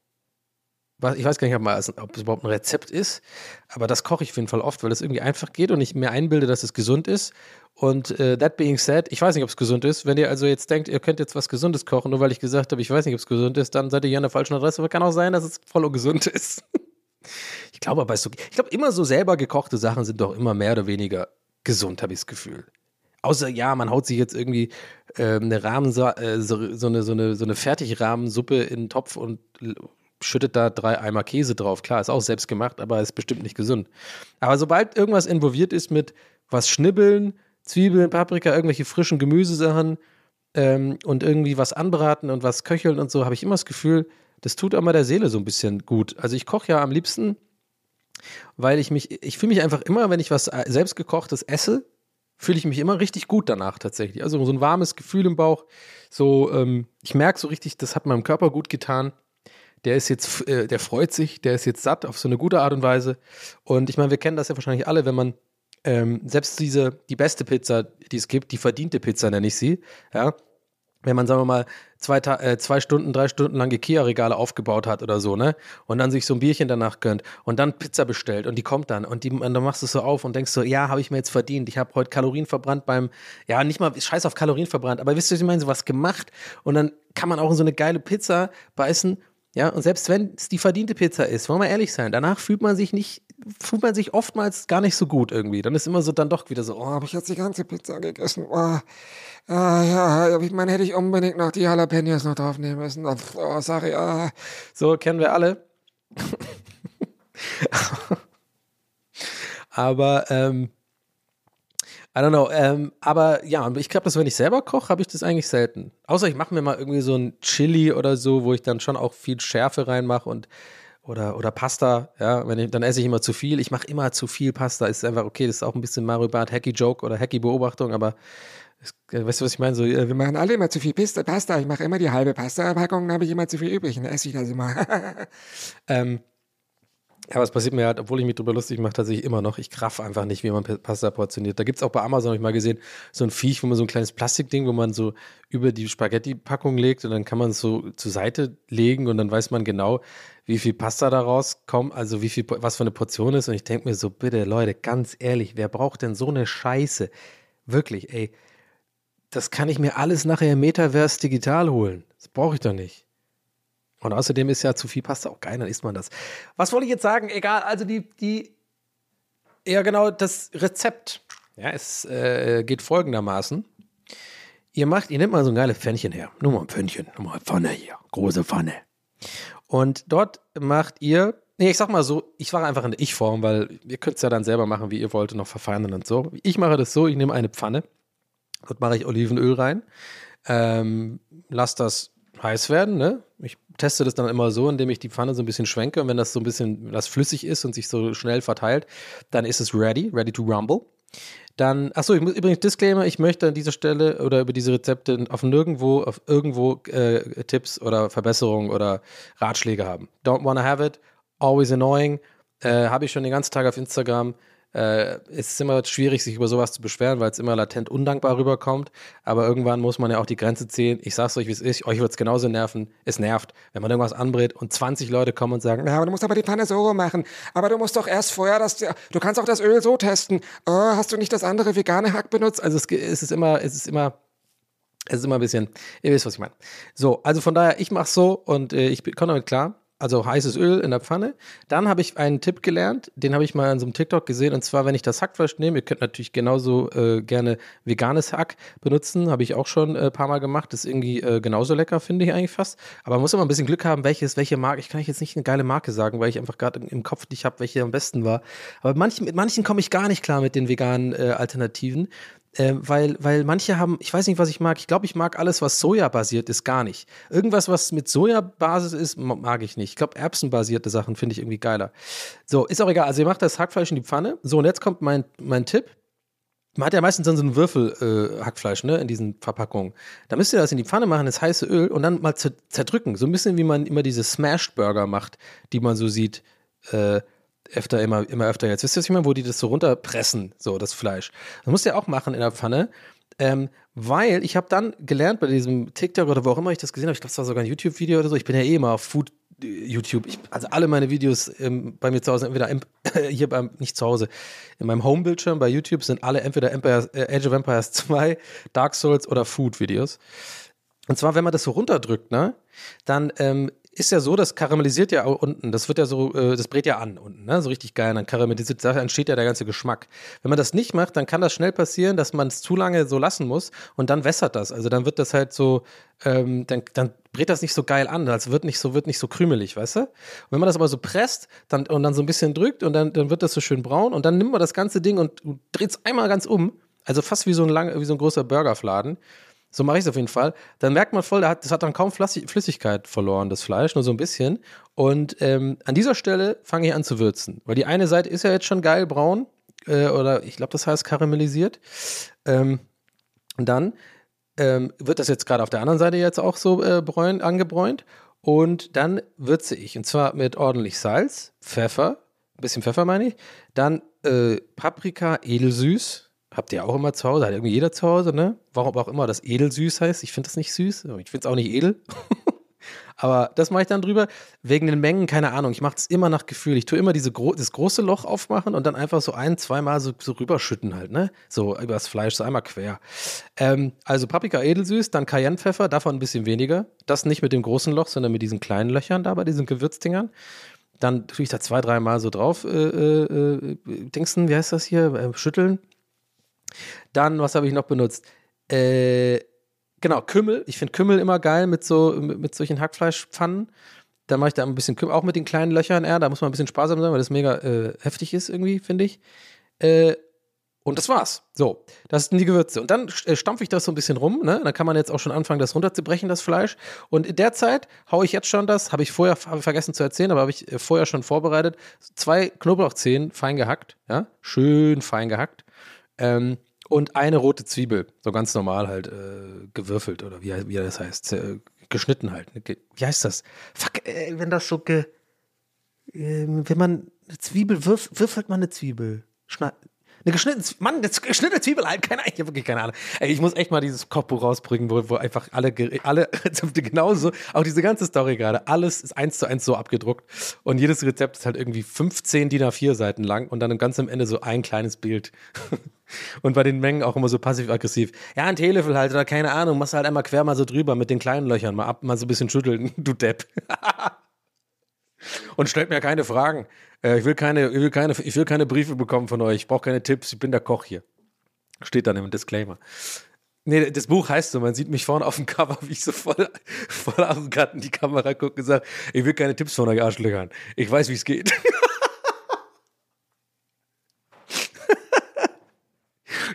ich weiß gar nicht, ob, mal, ob es überhaupt ein Rezept ist, aber das koche ich auf jeden Fall oft, weil es irgendwie einfach geht und ich mir einbilde, dass es gesund ist. Und äh, that being said, ich weiß nicht, ob es gesund ist. Wenn ihr also jetzt denkt, ihr könnt jetzt was Gesundes kochen, nur weil ich gesagt habe, ich weiß nicht, ob es gesund ist, dann seid ihr hier an der falschen Adresse. Aber kann auch sein, dass es voll ungesund ist. ich glaube aber, so, ich glaube, immer so selber gekochte Sachen sind doch immer mehr oder weniger gesund, habe ich das Gefühl. Außer ja, man haut sich jetzt irgendwie äh, eine Rahmen, äh, so, so, eine, so eine, so eine Fertigrahmensuppe in den Topf und schüttet da drei Eimer Käse drauf. Klar, ist auch selbst gemacht, aber ist bestimmt nicht gesund. Aber sobald irgendwas involviert ist mit was schnibbeln, Zwiebeln, Paprika, irgendwelche frischen Gemüsesachen ähm, und irgendwie was anbraten und was köcheln und so, habe ich immer das Gefühl, das tut auch mal der Seele so ein bisschen gut. Also ich koche ja am liebsten, weil ich mich, ich fühle mich einfach immer, wenn ich was äh, selbstgekochtes esse, fühle ich mich immer richtig gut danach tatsächlich. Also so ein warmes Gefühl im Bauch. So, ähm, ich merke so richtig, das hat meinem Körper gut getan der ist jetzt, äh, der freut sich, der ist jetzt satt auf so eine gute Art und Weise. Und ich meine, wir kennen das ja wahrscheinlich alle, wenn man ähm, selbst diese, die beste Pizza, die es gibt, die verdiente Pizza nenne ich sie, ja, wenn man, sagen wir mal, zwei, äh, zwei Stunden, drei Stunden lang Ikea-Regale aufgebaut hat oder so, ne? Und dann sich so ein Bierchen danach gönnt und dann Pizza bestellt und die kommt dann und, die, und dann machst du es so auf und denkst so, ja, habe ich mir jetzt verdient. Ich habe heute Kalorien verbrannt beim, ja, nicht mal scheiß auf Kalorien verbrannt, aber wisst ihr, ich meine, so was gemacht und dann kann man auch in so eine geile Pizza beißen ja, und selbst wenn es die verdiente Pizza ist, wollen wir ehrlich sein, danach fühlt man sich nicht, fühlt man sich oftmals gar nicht so gut irgendwie. Dann ist immer so dann doch wieder so, oh, habe ich jetzt die ganze Pizza gegessen? Oh, oh ja, ich meine, hätte ich unbedingt noch die Jalapenos noch draufnehmen müssen. Oh, sorry, oh. So kennen wir alle. Aber ähm, I don't know. Ähm, aber ja, ich glaube, dass wenn ich selber koche, habe ich das eigentlich selten. Außer ich mache mir mal irgendwie so ein Chili oder so, wo ich dann schon auch viel Schärfe reinmache und oder, oder Pasta, ja, wenn ich, dann esse ich immer zu viel. Ich mache immer zu viel Pasta. Ist einfach okay, das ist auch ein bisschen Mario Bart Hacky Joke oder Hacky Beobachtung, aber es, äh, weißt du, was ich meine? So, äh, wir machen alle immer zu viel Pasta. Ich mache immer die halbe Pasta-Packung, dann habe ich immer zu viel übrig dann esse ich das immer. ähm, ja, was passiert mir halt, obwohl ich mich drüber lustig mache, tatsächlich immer noch. Ich kraff einfach nicht, wie man Pasta portioniert. Da gibt es auch bei Amazon, habe ich mal gesehen, so ein Viech, wo man so ein kleines Plastikding, wo man so über die Spaghetti-Packung legt und dann kann man es so zur Seite legen und dann weiß man genau, wie viel Pasta daraus kommt, also wie viel, was für eine Portion ist. Und ich denke mir so, bitte, Leute, ganz ehrlich, wer braucht denn so eine Scheiße? Wirklich, ey. Das kann ich mir alles nachher im Metaverse digital holen. Das brauche ich doch nicht. Und außerdem ist ja zu viel Pasta auch geil, dann isst man das. Was wollte ich jetzt sagen? Egal, also die, die, ja genau, das Rezept, ja, es äh, geht folgendermaßen. Ihr macht, ihr nehmt mal so ein geiles Pfännchen her. Nur mal ein Pfännchen, nur mal eine Pfanne hier, große Pfanne. Und dort macht ihr, nee, ich sag mal so, ich war einfach in der Ich-Form, weil ihr könnt es ja dann selber machen, wie ihr wollt noch verfeinern und so. Ich mache das so, ich nehme eine Pfanne, dort mache ich Olivenöl rein, ähm, lasse das heiß werden, ne? Ich teste das dann immer so, indem ich die Pfanne so ein bisschen schwenke und wenn das so ein bisschen das flüssig ist und sich so schnell verteilt, dann ist es ready, ready to rumble. Dann, achso, ich muss übrigens Disclaimer, ich möchte an dieser Stelle oder über diese Rezepte auf nirgendwo, auf irgendwo äh, Tipps oder Verbesserungen oder Ratschläge haben. Don't wanna have it, always annoying. Äh, Habe ich schon den ganzen Tag auf Instagram äh, es ist immer schwierig, sich über sowas zu beschweren, weil es immer latent undankbar rüberkommt. Aber irgendwann muss man ja auch die Grenze ziehen. Ich sag's euch, wie es ist. Euch wird es genauso nerven. Es nervt, wenn man irgendwas anbrät und 20 Leute kommen und sagen, ja, aber du musst aber die Pfanne so machen. Aber du musst doch erst vorher das, du kannst auch das Öl so testen. Oh, hast du nicht das andere vegane Hack benutzt? Also es, es ist immer, es ist immer, es ist immer ein bisschen, ihr wisst, was ich meine. So, also von daher, ich mach's so und äh, ich komme damit klar also heißes Öl in der Pfanne. Dann habe ich einen Tipp gelernt, den habe ich mal in so einem TikTok gesehen. Und zwar, wenn ich das Hackfleisch nehme, ihr könnt natürlich genauso äh, gerne veganes Hack benutzen. Habe ich auch schon ein äh, paar Mal gemacht. Ist irgendwie äh, genauso lecker, finde ich eigentlich fast. Aber man muss immer ein bisschen Glück haben, welches, welche Marke. Ich kann jetzt nicht eine geile Marke sagen, weil ich einfach gerade im Kopf nicht habe, welche am besten war. Aber manchen, mit manchen komme ich gar nicht klar mit den veganen äh, Alternativen. Äh, weil, weil manche haben, ich weiß nicht, was ich mag. Ich glaube, ich mag alles, was Soja-basiert ist, gar nicht. Irgendwas, was mit Soja-Basis ist, mag ich nicht. Ich glaube, Erbsen-basierte Sachen finde ich irgendwie geiler. So, ist auch egal. Also, ihr macht das Hackfleisch in die Pfanne. So, und jetzt kommt mein, mein Tipp. Man hat ja meistens dann so einen Würfel äh, Hackfleisch, ne, in diesen Verpackungen. Da müsst ihr das in die Pfanne machen, das heiße Öl und dann mal zerdrücken. So ein bisschen wie man immer diese Smashed Burger macht, die man so sieht. Äh, öfter, immer, immer öfter jetzt. Wisst ihr, was ich meine? Wo die das so runterpressen, so das Fleisch. Das musst du ja auch machen in der Pfanne. Ähm, weil ich habe dann gelernt bei diesem TikTok oder wo auch immer ich das gesehen habe, ich glaube, es war sogar ein YouTube-Video oder so, ich bin ja eh immer auf Food YouTube. Ich, also alle meine Videos ähm, bei mir zu Hause, entweder Emp hier beim, nicht zu Hause, in meinem Home-Bildschirm bei YouTube sind alle entweder Empire, äh, Age of Empires 2, Dark Souls oder Food-Videos. Und zwar, wenn man das so runterdrückt, ne, dann ähm, ist ja so, das karamellisiert ja unten, das wird ja so, äh, das brät ja an unten, ne? so richtig geil, dann karamellisiert, da entsteht ja der ganze Geschmack. Wenn man das nicht macht, dann kann das schnell passieren, dass man es zu lange so lassen muss und dann wässert das. Also dann wird das halt so, ähm, dann, dann brät das nicht so geil an, also wird nicht so, wird nicht so krümelig, weißt du? Und wenn man das aber so presst dann, und dann so ein bisschen drückt und dann, dann wird das so schön braun und dann nimmt man das ganze Ding und, und dreht es einmal ganz um, also fast wie so ein lang, wie so ein großer Burgerfladen so mache ich es auf jeden Fall. Dann merkt man voll, das hat dann kaum Flüssigkeit verloren, das Fleisch, nur so ein bisschen. Und ähm, an dieser Stelle fange ich an zu würzen. Weil die eine Seite ist ja jetzt schon geil braun. Äh, oder ich glaube, das heißt karamellisiert. Ähm, und dann ähm, wird das jetzt gerade auf der anderen Seite jetzt auch so äh, bräun, angebräunt. Und dann würze ich. Und zwar mit ordentlich Salz, Pfeffer, ein bisschen Pfeffer meine ich. Dann äh, Paprika, edelsüß habt ihr auch immer zu Hause, hat irgendwie jeder zu Hause, ne? Warum auch immer das edelsüß heißt. Ich finde das nicht süß. Ich finde es auch nicht edel. Aber das mache ich dann drüber. Wegen den Mengen, keine Ahnung. Ich mache es immer nach Gefühl. Ich tue immer diese gro das große Loch aufmachen und dann einfach so ein, zweimal so, so rüberschütten halt, ne? So übers Fleisch, so einmal quer. Ähm, also Paprika edelsüß, dann Cayennepfeffer, davon ein bisschen weniger. Das nicht mit dem großen Loch, sondern mit diesen kleinen Löchern da bei diesen Gewürzdingern. Dann tue ich da zwei, dreimal so drauf, äh, äh, äh Dingsen, wie heißt das hier? Äh, schütteln dann, was habe ich noch benutzt? Äh, genau, Kümmel. Ich finde Kümmel immer geil mit so mit, mit solchen Hackfleischpfannen. Dann mache ich da ein bisschen Kümmel, auch mit den kleinen Löchern, ja, da muss man ein bisschen sparsam sein, weil das mega äh, heftig ist irgendwie, finde ich. Äh, und das war's. So, das sind die Gewürze. Und dann äh, stampfe ich das so ein bisschen rum. Ne? Dann kann man jetzt auch schon anfangen, das runterzubrechen, das Fleisch. Und in der Zeit haue ich jetzt schon das, habe ich vorher hab vergessen zu erzählen, aber habe ich äh, vorher schon vorbereitet. Zwei Knoblauchzehen fein gehackt, ja, schön fein gehackt. Ähm, und eine rote Zwiebel, so ganz normal halt äh, gewürfelt oder wie, wie das heißt, äh, geschnitten halt. Wie heißt das? Fuck, äh, wenn das so ge, ähm, wenn man eine Zwiebel würf, würfelt man eine Zwiebel. Schna eine geschnittene, Mann, eine geschnittene Zwiebel halt, keine Ahnung, ich habe wirklich keine Ahnung. Ey, ich muss echt mal dieses Kochbuch rausbringen, wo, wo einfach alle, alle Rezepte genauso, auch diese ganze Story gerade, alles ist eins zu eins so abgedruckt und jedes Rezept ist halt irgendwie 15 DIN A4 Seiten lang und dann ganz am Ende so ein kleines Bild. Und bei den Mengen auch immer so passiv-aggressiv. Ja, ein Teelöffel halt oder keine Ahnung, machst halt einmal quer mal so drüber mit den kleinen Löchern, mal ab, mal so ein bisschen schütteln, du Depp. Und stellt mir keine Fragen. Äh, ich, will keine, ich, will keine, ich will keine Briefe bekommen von euch. Ich brauche keine Tipps. Ich bin der Koch hier. Steht dann im Disclaimer. Nee, das Buch heißt so, man sieht mich vorne auf dem Cover, wie ich so voll, voll arrogant in die Kamera gucke und sage, ich will keine Tipps von euch Arschlöchern. Ich weiß, wie es geht.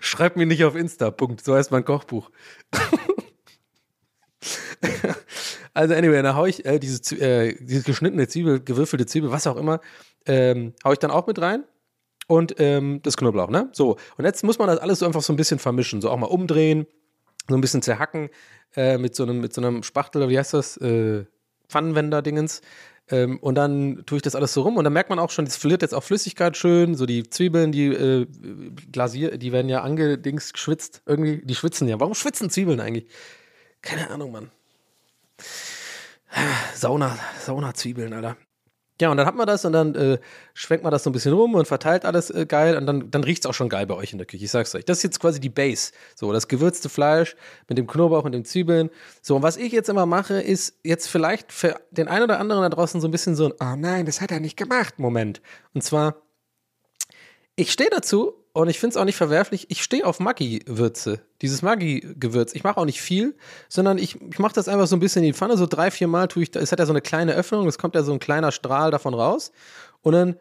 Schreibt mir nicht auf Insta, Punkt. So heißt mein Kochbuch. also anyway, dann haue ich äh, diese, äh, diese geschnittene Zwiebel, gewürfelte Zwiebel, was auch immer, ähm, haue ich dann auch mit rein. Und ähm, das Knoblauch, ne? So. Und jetzt muss man das alles so einfach so ein bisschen vermischen. So auch mal umdrehen, so ein bisschen zerhacken äh, mit, so einem, mit so einem Spachtel, wie heißt das? Äh, Pfannenwender-Dingens. Ähm, und dann tue ich das alles so rum und dann merkt man auch schon, es verliert jetzt auch Flüssigkeit schön, so die Zwiebeln, die äh, glasier, die werden ja angedings geschwitzt, irgendwie, die schwitzen ja. Warum schwitzen Zwiebeln eigentlich? Keine Ahnung, Mann. Sauna, Sauna-Zwiebeln, Alter. Ja, und dann hat man das und dann äh, schwenkt man das so ein bisschen rum und verteilt alles äh, geil und dann, dann riecht es auch schon geil bei euch in der Küche. Ich sag's euch. Das ist jetzt quasi die Base. So, das gewürzte Fleisch mit dem Knoblauch und den Zwiebeln. So, und was ich jetzt immer mache, ist jetzt vielleicht für den einen oder anderen da draußen so ein bisschen so ein, oh nein, das hat er nicht gemacht, Moment. Und zwar, ich stehe dazu und ich finde es auch nicht verwerflich. Ich stehe auf Maggi-Würze. Dieses Maggi-Gewürz. Ich mache auch nicht viel, sondern ich, ich mache das einfach so ein bisschen in die Pfanne. So drei, vier Mal tue ich, es hat ja so eine kleine Öffnung, es kommt ja so ein kleiner Strahl davon raus. Und dann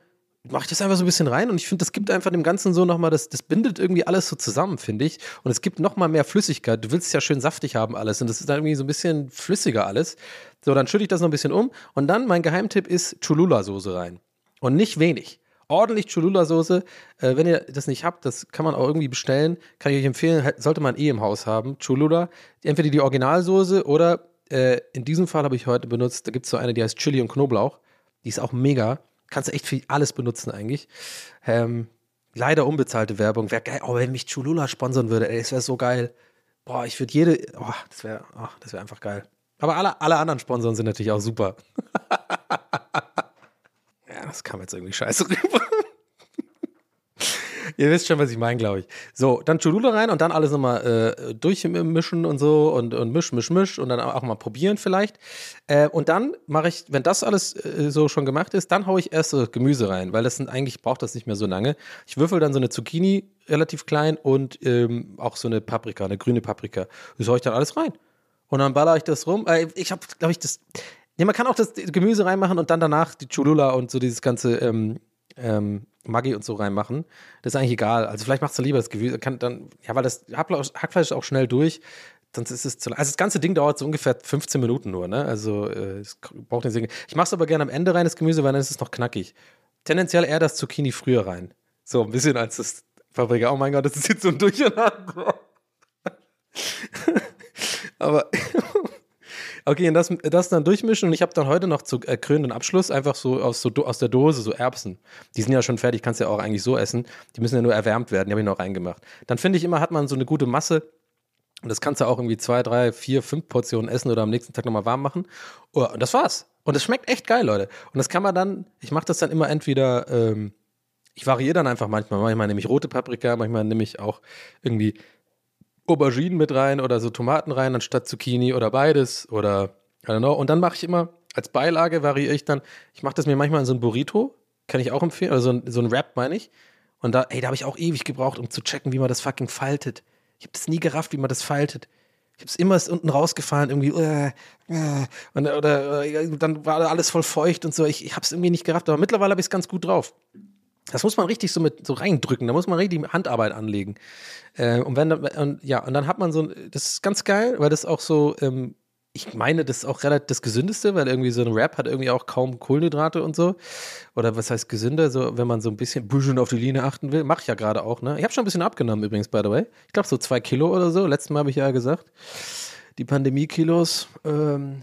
mache ich das einfach so ein bisschen rein und ich finde, das gibt einfach dem Ganzen so nochmal, das, das bindet irgendwie alles so zusammen, finde ich. Und es gibt nochmal mehr Flüssigkeit. Du willst es ja schön saftig haben alles und das ist dann irgendwie so ein bisschen flüssiger alles. So, dann schütte ich das noch ein bisschen um und dann mein Geheimtipp ist Cholula-Soße rein. Und nicht wenig ordentlich Cholula-Soße. Äh, wenn ihr das nicht habt, das kann man auch irgendwie bestellen. Kann ich euch empfehlen, sollte man eh im Haus haben. Cholula. Entweder die Originalsoße oder äh, in diesem Fall habe ich heute benutzt, da gibt es so eine, die heißt Chili und Knoblauch. Die ist auch mega. Kannst du echt für alles benutzen eigentlich. Ähm, leider unbezahlte Werbung. Wäre geil. Oh, wenn mich Cholula sponsern würde, ey, das wäre so geil. Boah, ich würde jede. Oh, das wäre oh, wär einfach geil. Aber alle, alle anderen Sponsoren sind natürlich auch super. Das kam jetzt irgendwie scheiße rüber. Ihr wisst schon, was ich meine, glaube ich. So, dann Cholula rein und dann alles nochmal äh, durchmischen und so und, und misch, misch, misch und dann auch mal probieren vielleicht. Äh, und dann mache ich, wenn das alles äh, so schon gemacht ist, dann haue ich erst so Gemüse rein, weil das sind eigentlich braucht das nicht mehr so lange. Ich würfel dann so eine Zucchini relativ klein und ähm, auch so eine Paprika, eine grüne Paprika. Das haue ich dann alles rein. Und dann baller ich das rum. Äh, ich habe, glaube ich, das. Ja, man kann auch das Gemüse reinmachen und dann danach die Cholula und so dieses ganze ähm, ähm, Maggi und so reinmachen. Das ist eigentlich egal. Also vielleicht machst du lieber das Gemüse. Kann dann, ja, weil das Hackfleisch ist auch schnell durch. Sonst ist es zu lang. Also das ganze Ding dauert so ungefähr 15 Minuten nur, ne? Also äh, es braucht Sinn. Ich mache es aber gerne am Ende rein, das Gemüse, weil dann ist es noch knackig. Tendenziell eher das Zucchini früher rein. So ein bisschen als das Paprika. Oh mein Gott, das ist jetzt so ein Durcheinander. aber Okay, und das, das dann durchmischen und ich habe dann heute noch zu äh, krönenden Abschluss einfach so aus, so aus der Dose so Erbsen. Die sind ja schon fertig, kannst ja auch eigentlich so essen. Die müssen ja nur erwärmt werden, die habe ich noch reingemacht. Dann finde ich immer, hat man so eine gute Masse und das kannst du auch irgendwie zwei, drei, vier, fünf Portionen essen oder am nächsten Tag nochmal warm machen. Oh, und das war's. Und das schmeckt echt geil, Leute. Und das kann man dann, ich mache das dann immer entweder, ähm, ich variiere dann einfach manchmal. Manchmal nehme ich rote Paprika, manchmal nehme ich auch irgendwie Auberginen mit rein oder so Tomaten rein anstatt Zucchini oder beides oder I don't know. Und dann mache ich immer als Beilage variiere ich dann, ich mache das mir manchmal in so ein Burrito, kann ich auch empfehlen, also so ein, so ein Wrap meine ich. Und da, ey, da habe ich auch ewig gebraucht, um zu checken, wie man das fucking faltet. Ich habe das nie gerafft, wie man das faltet. Ich habe es immer unten rausgefahren, irgendwie, äh, äh, und, oder äh, dann war alles voll feucht und so. Ich, ich habe es irgendwie nicht gerafft, aber mittlerweile habe ich es ganz gut drauf. Das muss man richtig so mit so reindrücken, da muss man richtig Handarbeit anlegen. Äh, und wenn und, ja, und dann hat man so, das ist ganz geil, weil das auch so, ähm, ich meine, das ist auch relativ das Gesündeste, weil irgendwie so ein Rap hat irgendwie auch kaum Kohlenhydrate und so. Oder was heißt gesünder, so wenn man so ein bisschen, bisschen auf die Linie achten will. Mache ich ja gerade auch, ne? Ich habe schon ein bisschen abgenommen übrigens, by the way. Ich glaube so zwei Kilo oder so. Letztes Mal habe ich ja gesagt. Die Pandemie-Kilos ähm,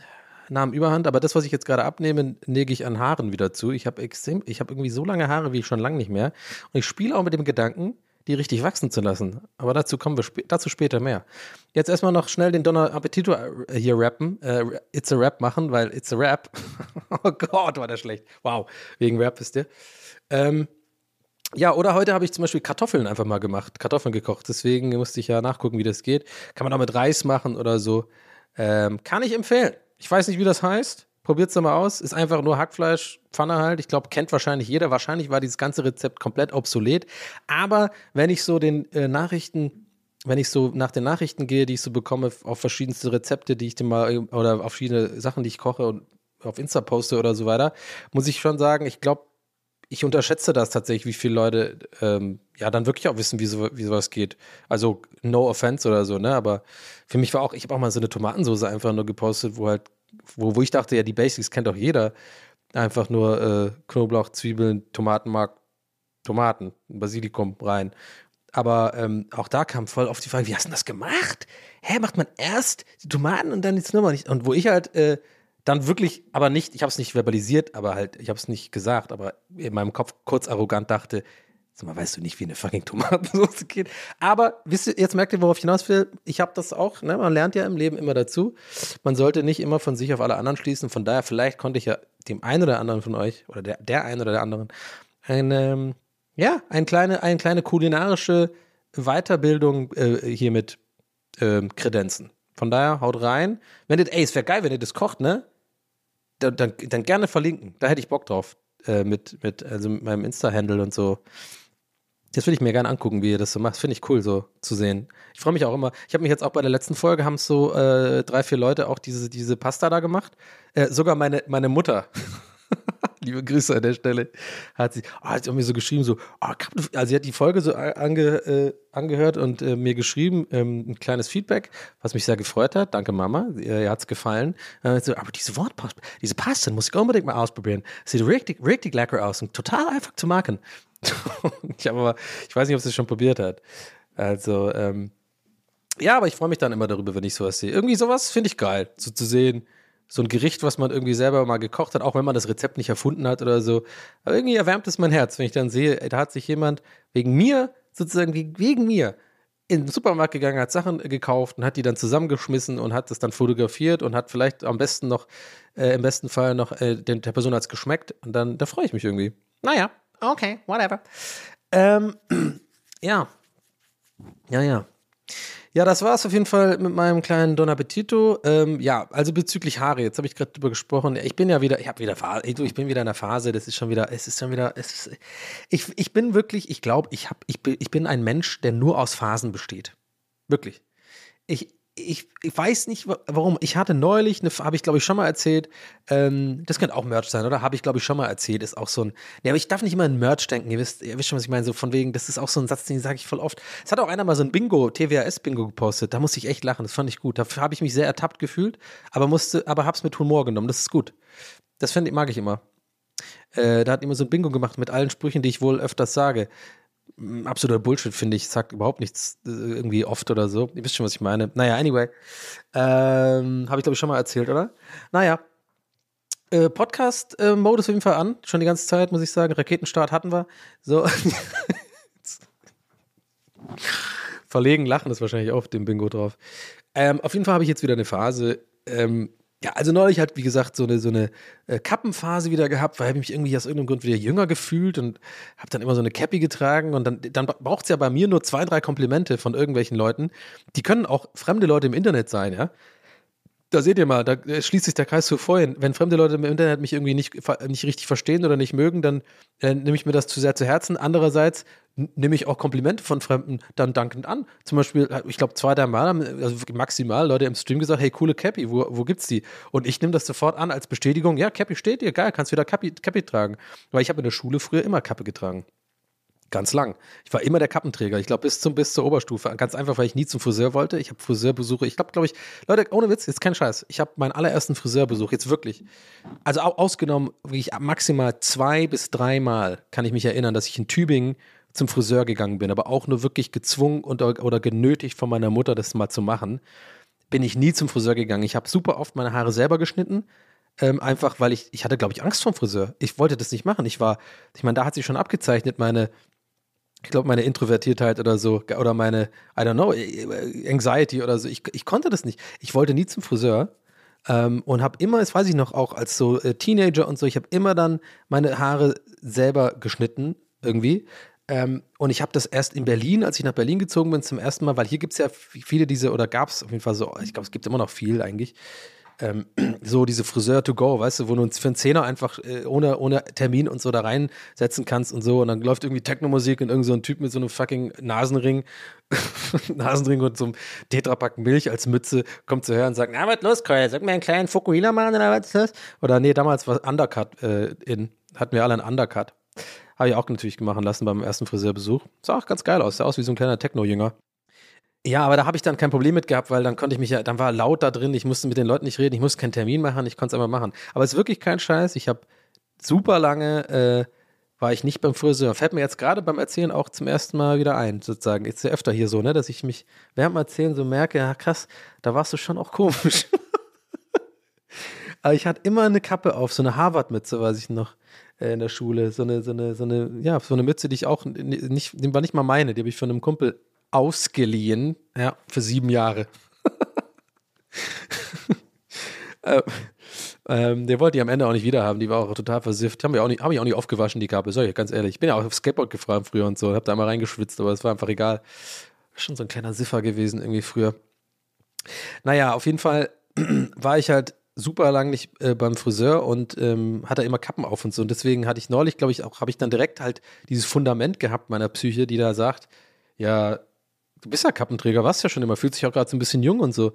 nahmen überhand, aber das, was ich jetzt gerade abnehme, lege ich an Haaren wieder zu. Ich habe extrem, ich habe irgendwie so lange Haare wie schon lange nicht mehr. Und ich spiele auch mit dem Gedanken, die richtig wachsen zu lassen. Aber dazu kommen wir sp dazu später mehr. Jetzt erstmal noch schnell den Donner Appetito äh, hier rappen, äh, It's a Rap machen, weil It's a Rap. oh Gott, war der schlecht. Wow, wegen Rap ist der. Ähm, ja, oder heute habe ich zum Beispiel Kartoffeln einfach mal gemacht, Kartoffeln gekocht. Deswegen musste ich ja nachgucken, wie das geht. Kann man auch mit Reis machen oder so. Ähm, kann ich empfehlen. Ich weiß nicht, wie das heißt. Probiert's doch mal aus. Ist einfach nur Hackfleisch, Pfanne halt. Ich glaube, kennt wahrscheinlich jeder. Wahrscheinlich war dieses ganze Rezept komplett obsolet. Aber wenn ich so den äh, Nachrichten, wenn ich so nach den Nachrichten gehe, die ich so bekomme, auf verschiedenste Rezepte, die ich dir mal, oder auf verschiedene Sachen, die ich koche und auf Insta poste oder so weiter, muss ich schon sagen, ich glaube, ich unterschätze das tatsächlich, wie viele Leute ähm, ja dann wirklich auch wissen, wie, so, wie sowas geht. Also no offense oder so, ne? Aber für mich war auch, ich habe auch mal so eine Tomatensauce einfach nur gepostet, wo halt wo, wo ich dachte, ja, die Basics kennt doch jeder. Einfach nur äh, Knoblauch, Zwiebeln, Tomatenmark, Tomaten, Basilikum rein. Aber ähm, auch da kam voll auf die Frage, wie hast du das gemacht? Hä, macht man erst die Tomaten und dann die nicht? Und wo ich halt äh, dann wirklich, aber nicht, ich habe es nicht verbalisiert, aber halt, ich habe es nicht gesagt, aber in meinem Kopf kurz arrogant dachte, Sag mal, weißt du nicht, wie eine fucking Tomatensauce geht? Aber wisst ihr, jetzt merkt ihr, worauf ich hinaus will. Ich habe das auch, ne? man lernt ja im Leben immer dazu. Man sollte nicht immer von sich auf alle anderen schließen. Von daher, vielleicht konnte ich ja dem einen oder anderen von euch oder der, der einen oder der anderen eine, ja, eine kleine, eine kleine kulinarische Weiterbildung äh, hiermit äh, kredenzen. Von daher, haut rein. Wenn ihr, ey, es wäre geil, wenn ihr das kocht, ne? Dann, dann, dann gerne verlinken. Da hätte ich Bock drauf. Äh, mit, mit, also mit meinem Insta-Handle und so. Das würde ich mir gerne angucken, wie ihr das so macht. Finde ich cool, so zu sehen. Ich freue mich auch immer. Ich habe mich jetzt auch bei der letzten Folge, haben so äh, drei, vier Leute auch diese, diese Pasta da gemacht. Äh, sogar meine, meine Mutter. Liebe Grüße an der Stelle. Hat sie, oh, hat sie mir so geschrieben, so, oh, also sie hat die Folge so ange, äh, angehört und äh, mir geschrieben, ähm, ein kleines Feedback, was mich sehr gefreut hat. Danke, Mama. Ihr hat es gefallen. Äh, so, aber diese Wortpasta, diese Pasta muss ich unbedingt mal ausprobieren. Sieht richtig, richtig lecker aus und total einfach zu machen. ich aber, ich weiß nicht, ob sie es schon probiert hat. Also, ähm, ja, aber ich freue mich dann immer darüber, wenn ich sowas sehe. Irgendwie sowas finde ich geil, so zu sehen so ein Gericht, was man irgendwie selber mal gekocht hat, auch wenn man das Rezept nicht erfunden hat oder so. Aber irgendwie erwärmt es mein Herz, wenn ich dann sehe, da hat sich jemand wegen mir, sozusagen wegen mir, in den Supermarkt gegangen, hat Sachen gekauft und hat die dann zusammengeschmissen und hat das dann fotografiert und hat vielleicht am besten noch, äh, im besten Fall noch, äh, der Person hat es geschmeckt und dann, da freue ich mich irgendwie. Naja, okay, whatever. Ähm, ja. Ja, ja. Ja, das war es auf jeden Fall mit meinem kleinen Don Appetito. Ähm, ja, also bezüglich Haare, jetzt habe ich gerade drüber gesprochen. Ich bin ja wieder, ich habe wieder Phase, ich, bin wieder in der Phase, das ist schon wieder, es ist schon wieder, es ist, ich, ich bin wirklich, ich glaube, ich, ich bin ein Mensch, der nur aus Phasen besteht. Wirklich. Ich, ich, ich weiß nicht, warum. Ich hatte neulich, habe ich glaube ich schon mal erzählt, ähm, das könnte auch Merch sein, oder? Habe ich glaube ich schon mal erzählt, ist auch so ein, ja, aber ich darf nicht immer in Merch denken, ihr wisst, ihr wisst schon, was ich meine, so von wegen, das ist auch so ein Satz, den sage ich voll oft. Es hat auch einer mal so ein Bingo, TWAS-Bingo gepostet, da musste ich echt lachen, das fand ich gut. Dafür habe ich mich sehr ertappt gefühlt, aber musste, aber hab's mit Humor genommen, das ist gut. Das find, mag ich immer. Äh, da hat immer so ein Bingo gemacht mit allen Sprüchen, die ich wohl öfters sage absoluter Bullshit, finde ich. Sagt überhaupt nichts äh, irgendwie oft oder so. Ihr wisst schon, was ich meine. Naja, anyway. Ähm, Habe ich, glaube ich, schon mal erzählt, oder? Naja. Äh, Podcast-Mode ist auf jeden Fall an. Schon die ganze Zeit, muss ich sagen. Raketenstart hatten wir. So. Verlegen lachen ist wahrscheinlich auf dem Bingo drauf. Ähm, auf jeden Fall habe ich jetzt wieder eine Phase, ähm, ja, also neulich hat, wie gesagt, so eine, so eine äh, Kappenphase wieder gehabt, weil ich mich irgendwie aus irgendeinem Grund wieder jünger gefühlt und habe dann immer so eine Cappy getragen und dann, dann braucht es ja bei mir nur zwei, drei Komplimente von irgendwelchen Leuten. Die können auch fremde Leute im Internet sein, ja da seht ihr mal, da schließt sich der Kreis zu vorhin. Wenn fremde Leute im Internet mich irgendwie nicht, nicht richtig verstehen oder nicht mögen, dann äh, nehme ich mir das zu sehr zu Herzen. Andererseits nehme ich auch Komplimente von Fremden dann dankend an. Zum Beispiel, äh, ich glaube, zwei, drei Mal haben also maximal Leute im Stream gesagt, hey, coole Cappy, wo, wo gibt's die? Und ich nehme das sofort an als Bestätigung, ja, Cappy steht dir, geil, kannst wieder Cappy, Cappy tragen. Weil ich habe in der Schule früher immer Kappe getragen. Ganz lang. Ich war immer der Kappenträger. Ich glaube, bis, zum, bis zur Oberstufe. Ganz einfach, weil ich nie zum Friseur wollte. Ich habe Friseurbesuche. Ich glaube, glaube ich, Leute, ohne Witz, jetzt kein Scheiß. Ich habe meinen allerersten Friseurbesuch, jetzt wirklich. Also ausgenommen, wirklich maximal zwei bis dreimal kann ich mich erinnern, dass ich in Tübingen zum Friseur gegangen bin, aber auch nur wirklich gezwungen und, oder genötigt von meiner Mutter, das mal zu machen. Bin ich nie zum Friseur gegangen. Ich habe super oft meine Haare selber geschnitten. Ähm, einfach, weil ich, ich hatte, glaube ich, Angst vom Friseur. Ich wollte das nicht machen. Ich war, ich meine, da hat sich schon abgezeichnet, meine, ich glaube, meine Introvertiertheit oder so, oder meine, I don't know, Anxiety oder so. Ich, ich konnte das nicht. Ich wollte nie zum Friseur ähm, und habe immer, das weiß ich noch auch als so äh, Teenager und so, ich habe immer dann meine Haare selber geschnitten irgendwie. Ähm, und ich habe das erst in Berlin, als ich nach Berlin gezogen bin, zum ersten Mal, weil hier gibt es ja viele diese, oder gab es auf jeden Fall so, ich glaube, es gibt immer noch viel eigentlich, ähm, so diese Friseur to go, weißt du, wo du uns für einen Zehner einfach äh, ohne, ohne Termin und so da reinsetzen kannst und so und dann läuft irgendwie Techno-Musik und irgend so ein Typ mit so einem fucking Nasenring, Nasenring und so einem Tetrapack Milch als Mütze kommt zu hören und sagt, na, was los, Keul, sag mir einen kleinen Fukuhila machen oder was ist das? Oder nee, damals war Undercut äh, in, hatten wir alle einen Undercut. Habe ich auch natürlich gemacht lassen beim ersten Friseurbesuch. Sah auch ganz geil aus, sah aus wie so ein kleiner Techno-Jünger. Ja, aber da habe ich dann kein Problem mit gehabt, weil dann konnte ich mich ja, dann war laut da drin, ich musste mit den Leuten nicht reden, ich musste keinen Termin machen, ich konnte es einfach machen. Aber es ist wirklich kein Scheiß. Ich habe super lange, äh, war ich nicht beim Friseur. Fällt mir jetzt gerade beim Erzählen auch zum ersten Mal wieder ein, sozusagen. Ist ja öfter hier so, ne, dass ich mich während dem Erzählen so merke, ja krass, da warst du schon auch komisch. aber ich hatte immer eine Kappe auf, so eine Harvard-Mütze, weiß ich noch äh, in der Schule. So eine, so eine, so eine, ja, so eine Mütze, die ich auch nicht, die war nicht mal meine, die habe ich von einem Kumpel ausgeliehen, ja, für sieben Jahre. ähm, ähm, der wollte die am Ende auch nicht wiederhaben, die war auch total versifft. Haben wir auch nicht, habe ich auch nicht aufgewaschen, die Kappe, soll ich ganz ehrlich. Ich bin ja auch auf Skateboard gefahren früher und so, hab da mal reingeschwitzt, aber es war einfach egal. Schon so ein kleiner Siffer gewesen irgendwie früher. Naja, auf jeden Fall war ich halt super lang nicht äh, beim Friseur und ähm, hatte immer Kappen auf und so. Und deswegen hatte ich neulich, glaube ich, auch, habe ich dann direkt halt dieses Fundament gehabt meiner Psyche, die da sagt, ja, du bist ja Kappenträger, warst ja schon immer, fühlt sich auch gerade so ein bisschen jung und so.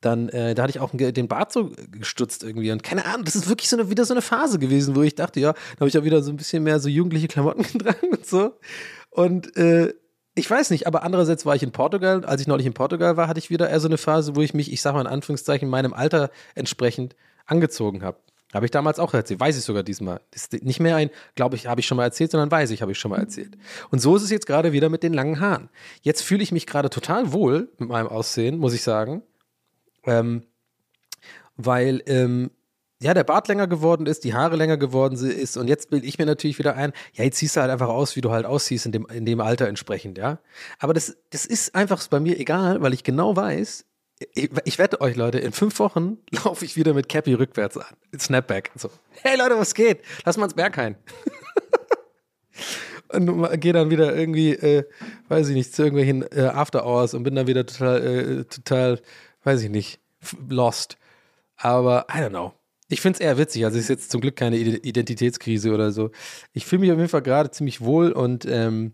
Dann, äh, da hatte ich auch den Bart so gestutzt irgendwie. Und keine Ahnung, das ist wirklich so eine, wieder so eine Phase gewesen, wo ich dachte, ja, da habe ich auch wieder so ein bisschen mehr so jugendliche Klamotten getragen und so. Und äh, ich weiß nicht, aber andererseits war ich in Portugal. Als ich neulich in Portugal war, hatte ich wieder eher so eine Phase, wo ich mich, ich sag mal in Anführungszeichen, meinem Alter entsprechend angezogen habe. Habe ich damals auch erzählt, weiß ich sogar diesmal. Ist nicht mehr ein, glaube ich, habe ich schon mal erzählt, sondern weiß ich, habe ich schon mal erzählt. Und so ist es jetzt gerade wieder mit den langen Haaren. Jetzt fühle ich mich gerade total wohl mit meinem Aussehen, muss ich sagen. Ähm, weil ähm, ja, der Bart länger geworden ist, die Haare länger geworden ist und jetzt bilde ich mir natürlich wieder ein, ja, jetzt siehst du halt einfach aus, wie du halt aussiehst in dem, in dem Alter entsprechend, ja. Aber das, das ist einfach bei mir egal, weil ich genau weiß, ich, wette euch, Leute, in fünf Wochen laufe ich wieder mit Cappy rückwärts an. Snapback. So, hey Leute, was geht? Lass mal ins Berghain. und gehe dann wieder irgendwie, äh, weiß ich nicht, zu irgendwelchen äh, After Hours und bin dann wieder total, äh, total, weiß ich nicht, lost. Aber I don't know. Ich finde es eher witzig. Also es ist jetzt zum Glück keine Ide- Identitätskrise oder so. Ich fühle mich auf jeden Fall gerade ziemlich wohl und ähm,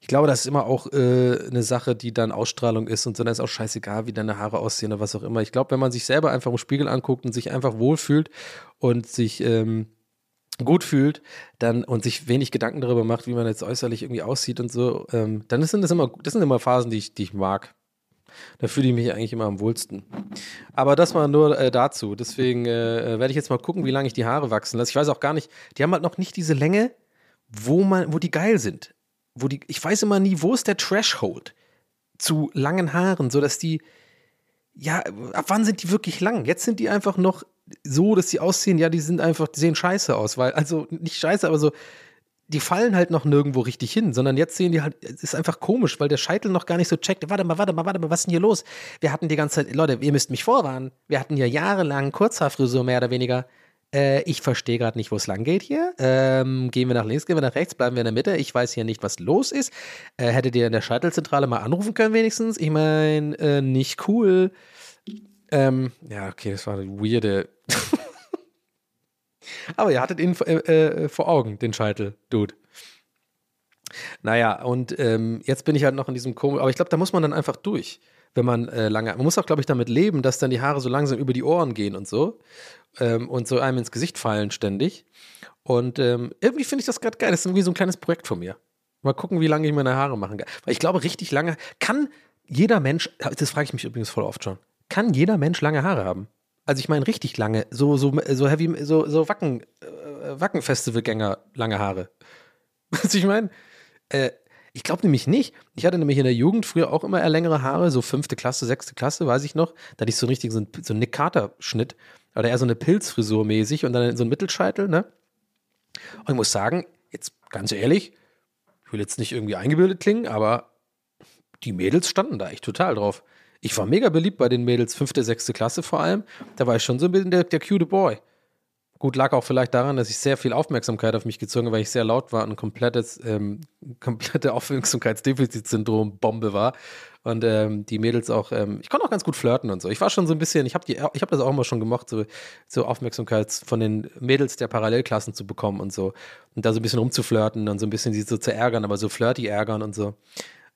ich glaube, das ist immer auch äh, eine Sache, die dann Ausstrahlung ist und so. Dann ist auch scheißegal, wie deine Haare aussehen oder was auch immer. Ich glaube, wenn man sich selber einfach im Spiegel anguckt und sich einfach wohlfühlt und sich ähm, gut fühlt, dann und sich wenig Gedanken darüber macht, wie man jetzt äußerlich irgendwie aussieht und so, ähm, dann sind das immer, das sind immer Phasen, die ich, die ich mag. Da fühle ich mich eigentlich immer am wohlsten. Aber das mal nur äh, dazu. Deswegen äh, werde ich jetzt mal gucken, wie lange ich die Haare wachsen lasse. Ich weiß auch gar nicht, die haben halt noch nicht diese Länge, wo man, wo die geil sind. Wo die, ich weiß immer nie, wo ist der Threshold zu langen Haaren, sodass die, ja, ab wann sind die wirklich lang? Jetzt sind die einfach noch so, dass die aussehen, ja, die sind einfach, die sehen scheiße aus, weil, also nicht scheiße, aber so, die fallen halt noch nirgendwo richtig hin, sondern jetzt sehen die halt, es ist einfach komisch, weil der Scheitel noch gar nicht so checkt. Warte mal, warte mal, warte mal, was ist denn hier los? Wir hatten die ganze Zeit, Leute, ihr müsst mich vorwarnen. Wir hatten ja jahrelang Kurzhaarfrisur, mehr oder weniger. Äh, ich verstehe gerade nicht, wo es lang geht hier. Ähm, gehen wir nach links, gehen wir nach rechts, bleiben wir in der Mitte. Ich weiß hier nicht, was los ist. Äh, hättet ihr in der Scheitelzentrale mal anrufen können, wenigstens? Ich meine, äh, nicht cool. Ähm, ja, okay, das war eine weirde. Aber ihr hattet ihn äh, äh, vor Augen, den Scheitel, Dude. Naja, und ähm, jetzt bin ich halt noch in diesem Komisch, aber ich glaube, da muss man dann einfach durch, wenn man äh, lange, man muss auch, glaube ich, damit leben, dass dann die Haare so langsam über die Ohren gehen und so ähm, und so einem ins Gesicht fallen ständig. Und ähm, irgendwie finde ich das gerade geil, das ist irgendwie so ein kleines Projekt von mir. Mal gucken, wie lange ich meine Haare machen kann. Weil ich glaube, richtig lange, kann jeder Mensch, das frage ich mich übrigens voll oft schon, kann jeder Mensch lange Haare haben? Also ich meine richtig lange, so, so, so heavy, so, so Wacken, äh, Wacken-Festivalgänger lange Haare. Was ich meine? Äh, ich glaube nämlich nicht. Ich hatte nämlich in der Jugend früher auch immer eher längere Haare, so fünfte Klasse, sechste Klasse, weiß ich noch. Da hatte ich so einen richtigen, so einen, Nick Carter-Schnitt. Oder eher so eine Pilzfrisur mäßig und dann so ein Mittelscheitel, ne? Und ich muss sagen, jetzt ganz ehrlich, ich will jetzt nicht irgendwie eingebildet klingen, aber die Mädels standen da echt total drauf. Ich war mega beliebt bei den Mädels, fünfte, sechste Klasse vor allem. Da war ich schon so ein bisschen der, der cute Boy. Gut, lag auch vielleicht daran, dass ich sehr viel Aufmerksamkeit auf mich gezogen habe, weil ich sehr laut war und komplettes, ähm, komplette Aufmerksamkeitsdefizitsyndrom-Bombe war. Und ähm, die Mädels auch, ähm, ich konnte auch ganz gut flirten und so. Ich war schon so ein bisschen, ich habe hab das auch immer schon gemacht, so, so Aufmerksamkeit von den Mädels der Parallelklassen zu bekommen und so. Und da so ein bisschen rumzuflirten und so ein bisschen sie so zu ärgern, aber so flirty ärgern und so.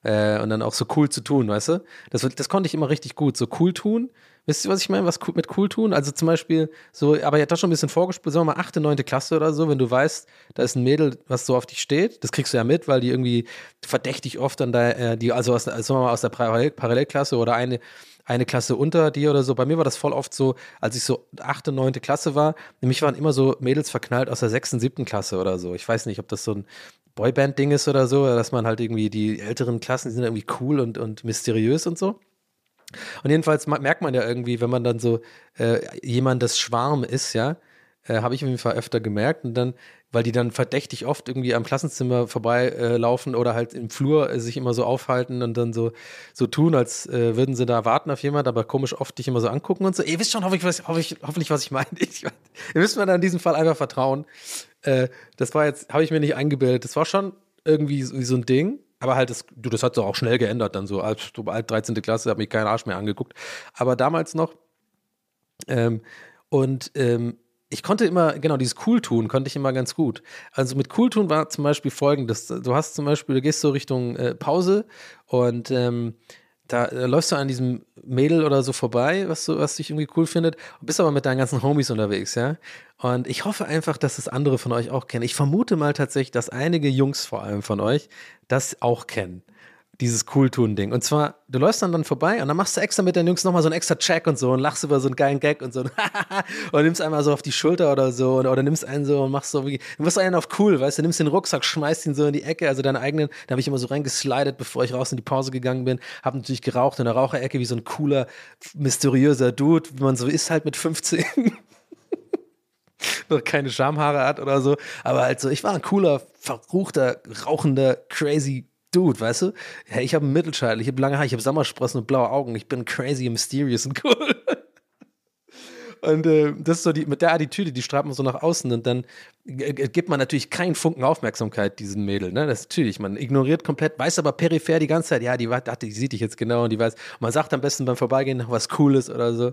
Äh, und dann auch so cool zu tun, weißt du? Das, das konnte ich immer richtig gut. So cool tun. Wisst ihr, was ich meine? Was mit cool tun? Also zum Beispiel, so, aber ja, das schon ein bisschen vorgespielt, sagen wir mal, achte, neunte Klasse oder so, wenn du weißt, da ist ein Mädel, was so auf dich steht, das kriegst du ja mit, weil die irgendwie verdächtig oft an der, äh, die, also aus, sagen wir mal, aus der Parallel Parallelklasse oder eine, eine Klasse unter dir oder so. Bei mir war das voll oft so, als ich so achte, neunte Klasse war, nämlich waren immer so Mädels verknallt aus der sechsten, siebten Klasse oder so. Ich weiß nicht, ob das so ein Boyband-Ding ist oder so, dass man halt irgendwie die älteren Klassen die sind irgendwie cool und, und mysteriös und so. Und jedenfalls merkt man ja irgendwie, wenn man dann so äh, jemandes Schwarm ist, ja, äh, habe ich auf jeden Fall öfter gemerkt. Und dann, weil die dann verdächtig oft irgendwie am Klassenzimmer vorbeilaufen äh, oder halt im Flur äh, sich immer so aufhalten und dann so, so tun, als äh, würden sie da warten auf jemand, aber komisch oft dich immer so angucken und so. Ihr wisst schon hoffentlich, was, hoffentlich, hoffentlich, was ich meine. Ich, ihr müsst mir dann in diesem Fall einfach vertrauen. Äh, das war jetzt, habe ich mir nicht eingebildet. Das war schon irgendwie so, so ein Ding. Aber halt, das, du, das hat sich auch schnell geändert, dann so so alt 13. Klasse, hat mich kein Arsch mehr angeguckt. Aber damals noch, ähm, und ähm, ich konnte immer, genau, dieses Cool-Tun konnte ich immer ganz gut. Also mit Cool-Tun war zum Beispiel folgendes: Du hast zum Beispiel, du gehst so Richtung äh, Pause und ähm, da äh, läufst du an diesem Mädel oder so vorbei, was, du, was dich irgendwie cool findet, bist aber mit deinen ganzen Homies unterwegs, ja. Und ich hoffe einfach, dass es andere von euch auch kennen. Ich vermute mal tatsächlich, dass einige Jungs vor allem von euch das auch kennen. Dieses Cooltun-Ding. Und zwar, du läufst dann dann vorbei und dann machst du extra mit den Jungs nochmal so einen extra Check und so und lachst über so einen geilen Gag und so und nimmst einmal so auf die Schulter oder so oder, oder nimmst einen so und machst so wie, du machst einen auf cool, weißt du, nimmst den Rucksack, schmeißt ihn so in die Ecke, also deinen eigenen, da habe ich immer so reingeslidet, bevor ich raus in die Pause gegangen bin, hab natürlich geraucht in der Raucherecke wie so ein cooler, mysteriöser Dude, wie man so ist halt mit 15. noch keine Schamhaare hat oder so. Aber halt so, ich war ein cooler, verruchter, rauchender, crazy Dude, weißt du? Ja, ich habe einen Mittelscheitel, ich habe lange Haare, ich habe Sommersprossen und blaue Augen. Ich bin crazy, mysterious und cool. Und äh, das ist so die, mit der Attitüde, die strahlt man so nach außen und dann gibt man natürlich keinen Funken Aufmerksamkeit diesen Mädel. Ne? Das natürlich, man ignoriert komplett, weiß aber peripher die ganze Zeit, ja, die, dachte, die sieht dich jetzt genau und die weiß, man sagt am besten beim Vorbeigehen noch was Cooles oder so.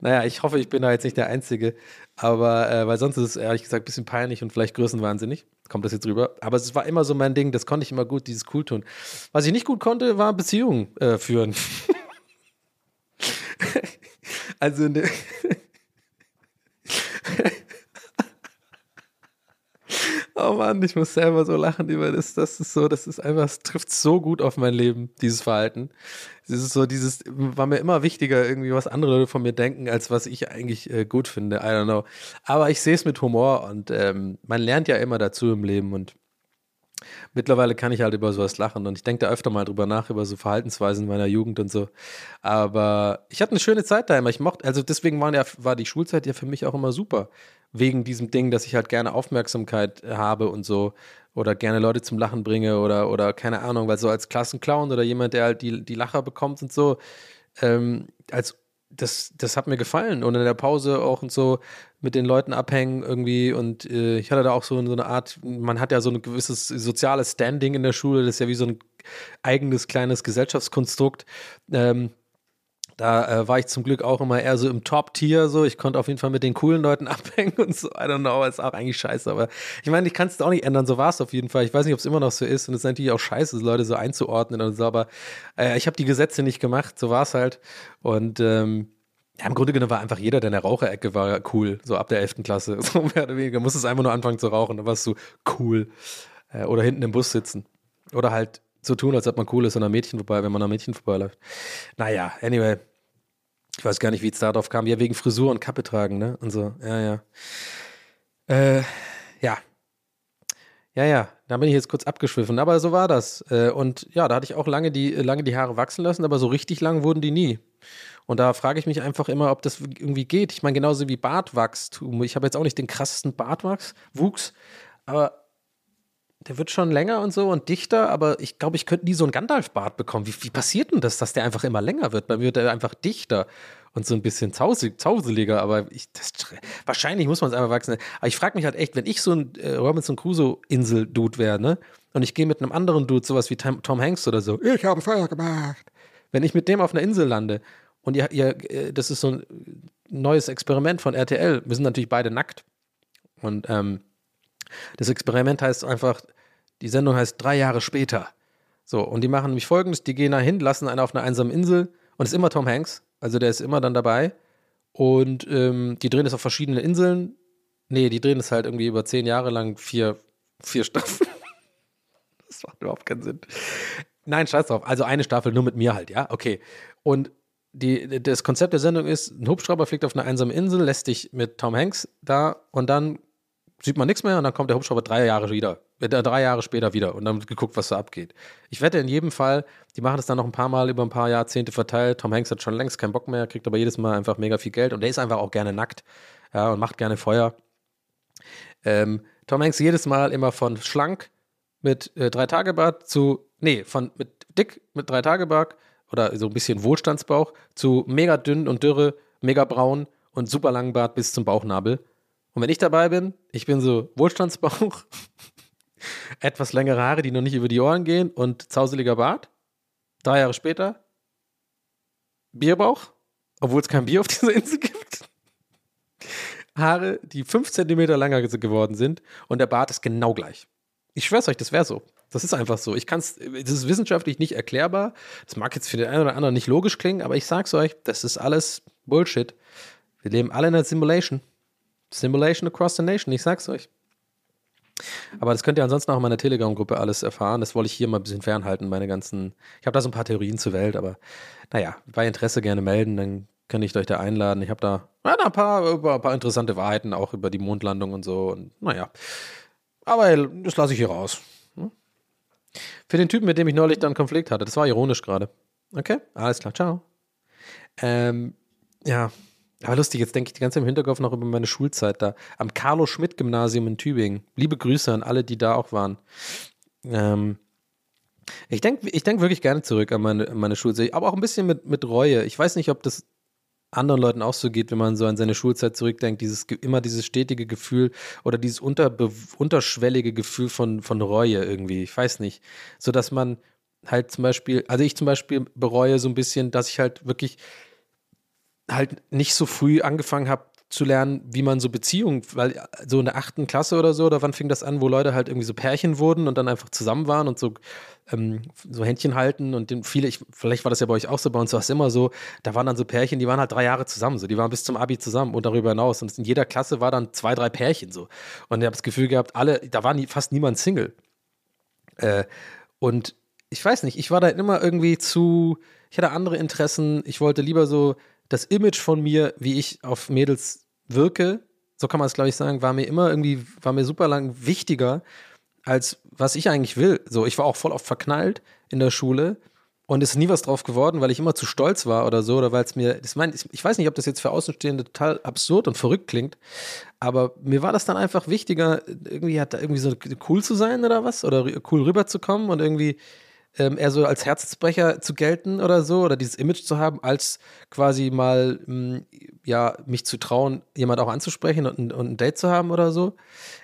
Naja, ich hoffe, ich bin da jetzt nicht der Einzige, aber äh, weil sonst ist es ehrlich gesagt ein bisschen peinlich und vielleicht größenwahnsinnig. Kommt das jetzt rüber? Aber es war immer so mein Ding, das konnte ich immer gut, dieses cool tun. Was ich nicht gut konnte, war Beziehungen äh, führen. also, ne Oh Mann, ich muss selber so lachen über das. Das ist so, das ist einfach, es trifft so gut auf mein Leben, dieses Verhalten. Es ist so, dieses, war mir immer wichtiger, irgendwie, was andere Leute von mir denken, als was ich eigentlich äh, gut finde. I don't know. Aber ich sehe es mit Humor und ähm, man lernt ja immer dazu im Leben und Mittlerweile kann ich halt über sowas lachen und ich denke da öfter mal drüber nach, über so Verhaltensweisen meiner Jugend und so. Aber ich hatte eine schöne Zeit da immer. Ich mochte, also deswegen war, ja, war die Schulzeit ja für mich auch immer super. Wegen diesem Ding, dass ich halt gerne Aufmerksamkeit habe und so. Oder gerne Leute zum Lachen bringe oder, oder keine Ahnung, weil so als Klassenclown oder jemand, der halt die, die Lacher bekommt und so, ähm, als das, das hat mir gefallen. Und in der Pause auch und so mit den Leuten abhängen irgendwie. Und äh, ich hatte da auch so, so eine Art, man hat ja so ein gewisses soziales Standing in der Schule, das ist ja wie so ein eigenes kleines Gesellschaftskonstrukt. Ähm, da äh, war ich zum Glück auch immer eher so im Top-Tier, so. Ich konnte auf jeden Fall mit den coolen Leuten abhängen und so. I don't know, ist auch eigentlich scheiße. Aber ich meine, ich kann es auch nicht ändern. So war es auf jeden Fall. Ich weiß nicht, ob es immer noch so ist. Und es ist natürlich auch scheiße, Leute so einzuordnen und so. Aber äh, ich habe die Gesetze nicht gemacht. So war es halt. Und ähm, ja, im Grunde genommen war einfach jeder, der in der Raucherecke war, cool. So ab der 11. Klasse. So mehr oder weniger. Musstest einfach nur anfangen zu rauchen. Dann warst du cool. Äh, oder hinten im Bus sitzen. Oder halt so tun, als ob man cool ist an Mädchen vorbei, wenn man an Mädchen vorbeiläuft. Naja, anyway. Ich weiß gar nicht, wie es darauf kam. Ja, wegen Frisur und Kappe tragen, ne? Und so, ja, ja. Äh, ja. Ja, ja, da bin ich jetzt kurz abgeschwiffen, aber so war das. Äh, und ja, da hatte ich auch lange die, lange die Haare wachsen lassen, aber so richtig lang wurden die nie. Und da frage ich mich einfach immer, ob das irgendwie geht. Ich meine, genauso wie Bartwachstum. Ich habe jetzt auch nicht den krassesten Bartwachs, Wuchs, aber der wird schon länger und so und dichter, aber ich glaube, ich könnte nie so einen Gandalf-Bart bekommen. Wie, wie passiert denn das, dass der einfach immer länger wird? Bei mir wird er einfach dichter und so ein bisschen zausig, zauseliger, aber ich, das, wahrscheinlich muss man es einfach wachsen. Aber ich frage mich halt echt, wenn ich so ein äh, Robinson Crusoe-Insel-Dude wäre, ne? Und ich gehe mit einem anderen Dude, sowas wie Tom, Tom Hanks oder so, ich habe Feuer gemacht. Wenn ich mit dem auf einer Insel lande und ihr, ihr, äh, das ist so ein neues Experiment von RTL, wir sind natürlich beide nackt und ähm, das Experiment heißt einfach, die Sendung heißt drei Jahre später. So, und die machen nämlich folgendes: die gehen da hin, lassen einen auf einer einsamen Insel und es ist immer Tom Hanks, also der ist immer dann dabei. Und ähm, die drehen es auf verschiedenen Inseln. Nee, die drehen es halt irgendwie über zehn Jahre lang, vier, vier Staffeln. das macht überhaupt keinen Sinn. Nein, scheiß drauf. Also eine Staffel nur mit mir halt, ja? Okay. Und die, das Konzept der Sendung ist, ein Hubschrauber fliegt auf eine einsame Insel, lässt dich mit Tom Hanks da und dann sieht man nichts mehr und dann kommt der Hubschrauber drei Jahre wieder, äh, drei Jahre später wieder und dann wird geguckt, was da abgeht. Ich wette in jedem Fall, die machen das dann noch ein paar Mal über ein paar Jahrzehnte verteilt. Tom Hanks hat schon längst keinen Bock mehr, kriegt aber jedes Mal einfach mega viel Geld und der ist einfach auch gerne nackt ja, und macht gerne Feuer. Ähm, Tom Hanks jedes Mal immer von schlank mit äh, drei Tage Bart zu, nee, von mit dick mit drei Tage Bart oder so ein bisschen Wohlstandsbauch zu mega dünn und dürre, mega braun und super langen Bart bis zum Bauchnabel. Und wenn ich dabei bin, ich bin so Wohlstandsbauch, etwas längere Haare, die noch nicht über die Ohren gehen und zauseliger Bart. Drei Jahre später Bierbauch, obwohl es kein Bier auf dieser Insel gibt. Haare, die fünf Zentimeter länger geworden sind und der Bart ist genau gleich. Ich schwör's euch, das wäre so. Das ist einfach so. Ich kann's, das ist wissenschaftlich nicht erklärbar. Das mag jetzt für den einen oder anderen nicht logisch klingen, aber ich sag's euch, das ist alles Bullshit. Wir leben alle in einer Simulation. Simulation across the nation, ich sag's euch. Aber das könnt ihr ansonsten auch in meiner Telegram-Gruppe alles erfahren. Das wollte ich hier mal ein bisschen fernhalten, meine ganzen. Ich habe da so ein paar Theorien zur Welt, aber naja, bei Interesse gerne melden, dann kann ich euch da einladen. Ich habe da ja, ein, paar, ein paar interessante Wahrheiten auch über die Mondlandung und so. Und naja, aber das lasse ich hier raus. Hm? Für den Typen, mit dem ich neulich dann Konflikt hatte, das war ironisch gerade. Okay, alles klar, ciao. Ähm, ja, Aber lustig, jetzt denke ich die ganze Zeit im Hinterkopf noch über meine Schulzeit da. Am Carlo-Schmidt-Gymnasium in Tübingen. Liebe Grüße an alle, die da auch waren. Ähm, ich denke ich denk wirklich gerne zurück an meine, meine Schulzeit, aber auch ein bisschen mit, mit Reue. Ich weiß nicht, ob das anderen Leuten auch so geht, wenn man so an seine Schulzeit zurückdenkt, dieses immer dieses stetige Gefühl oder dieses unterbe unterschwellige Gefühl von, von Reue irgendwie. Ich weiß nicht. So dass man halt zum Beispiel, also ich zum Beispiel bereue so ein bisschen, dass ich halt wirklich halt nicht so früh angefangen habe zu lernen, wie man so Beziehungen, weil so in der achten Klasse oder so, oder wann fing das an, wo Leute halt irgendwie so Pärchen wurden und dann einfach zusammen waren und so, ähm, so Händchen halten und den, viele, ich, vielleicht war das ja bei euch auch so, bei uns war es immer so, da waren dann so Pärchen, die waren halt drei Jahre zusammen, so, die waren bis zum Abi zusammen und darüber hinaus und in jeder Klasse war dann zwei, drei Pärchen so. Und ich habe das Gefühl gehabt, alle, da war nie, fast niemand Single. Äh, und ich weiß nicht, ich war da immer irgendwie zu, ich hatte andere Interessen, ich wollte lieber so das Image von mir, wie ich auf Mädels wirke, so kann man es glaube ich sagen, war mir immer irgendwie, war mir super lang wichtiger, als was ich eigentlich will. So, ich war auch voll oft verknallt in der Schule und ist nie was drauf geworden, weil ich immer zu stolz war oder so, oder weil es mir, das mein, ich weiß nicht, ob das jetzt für Außenstehende total absurd und verrückt klingt, aber mir war das dann einfach wichtiger, irgendwie hat da irgendwie so cool zu sein oder was, oder cool rüberzukommen und irgendwie ähm, eher so als Herzensbrecher zu gelten oder so oder dieses Image zu haben, als quasi mal mh, mm, ja mich zu trauen, jemand auch anzusprechen und, und, ein Date zu haben oder so.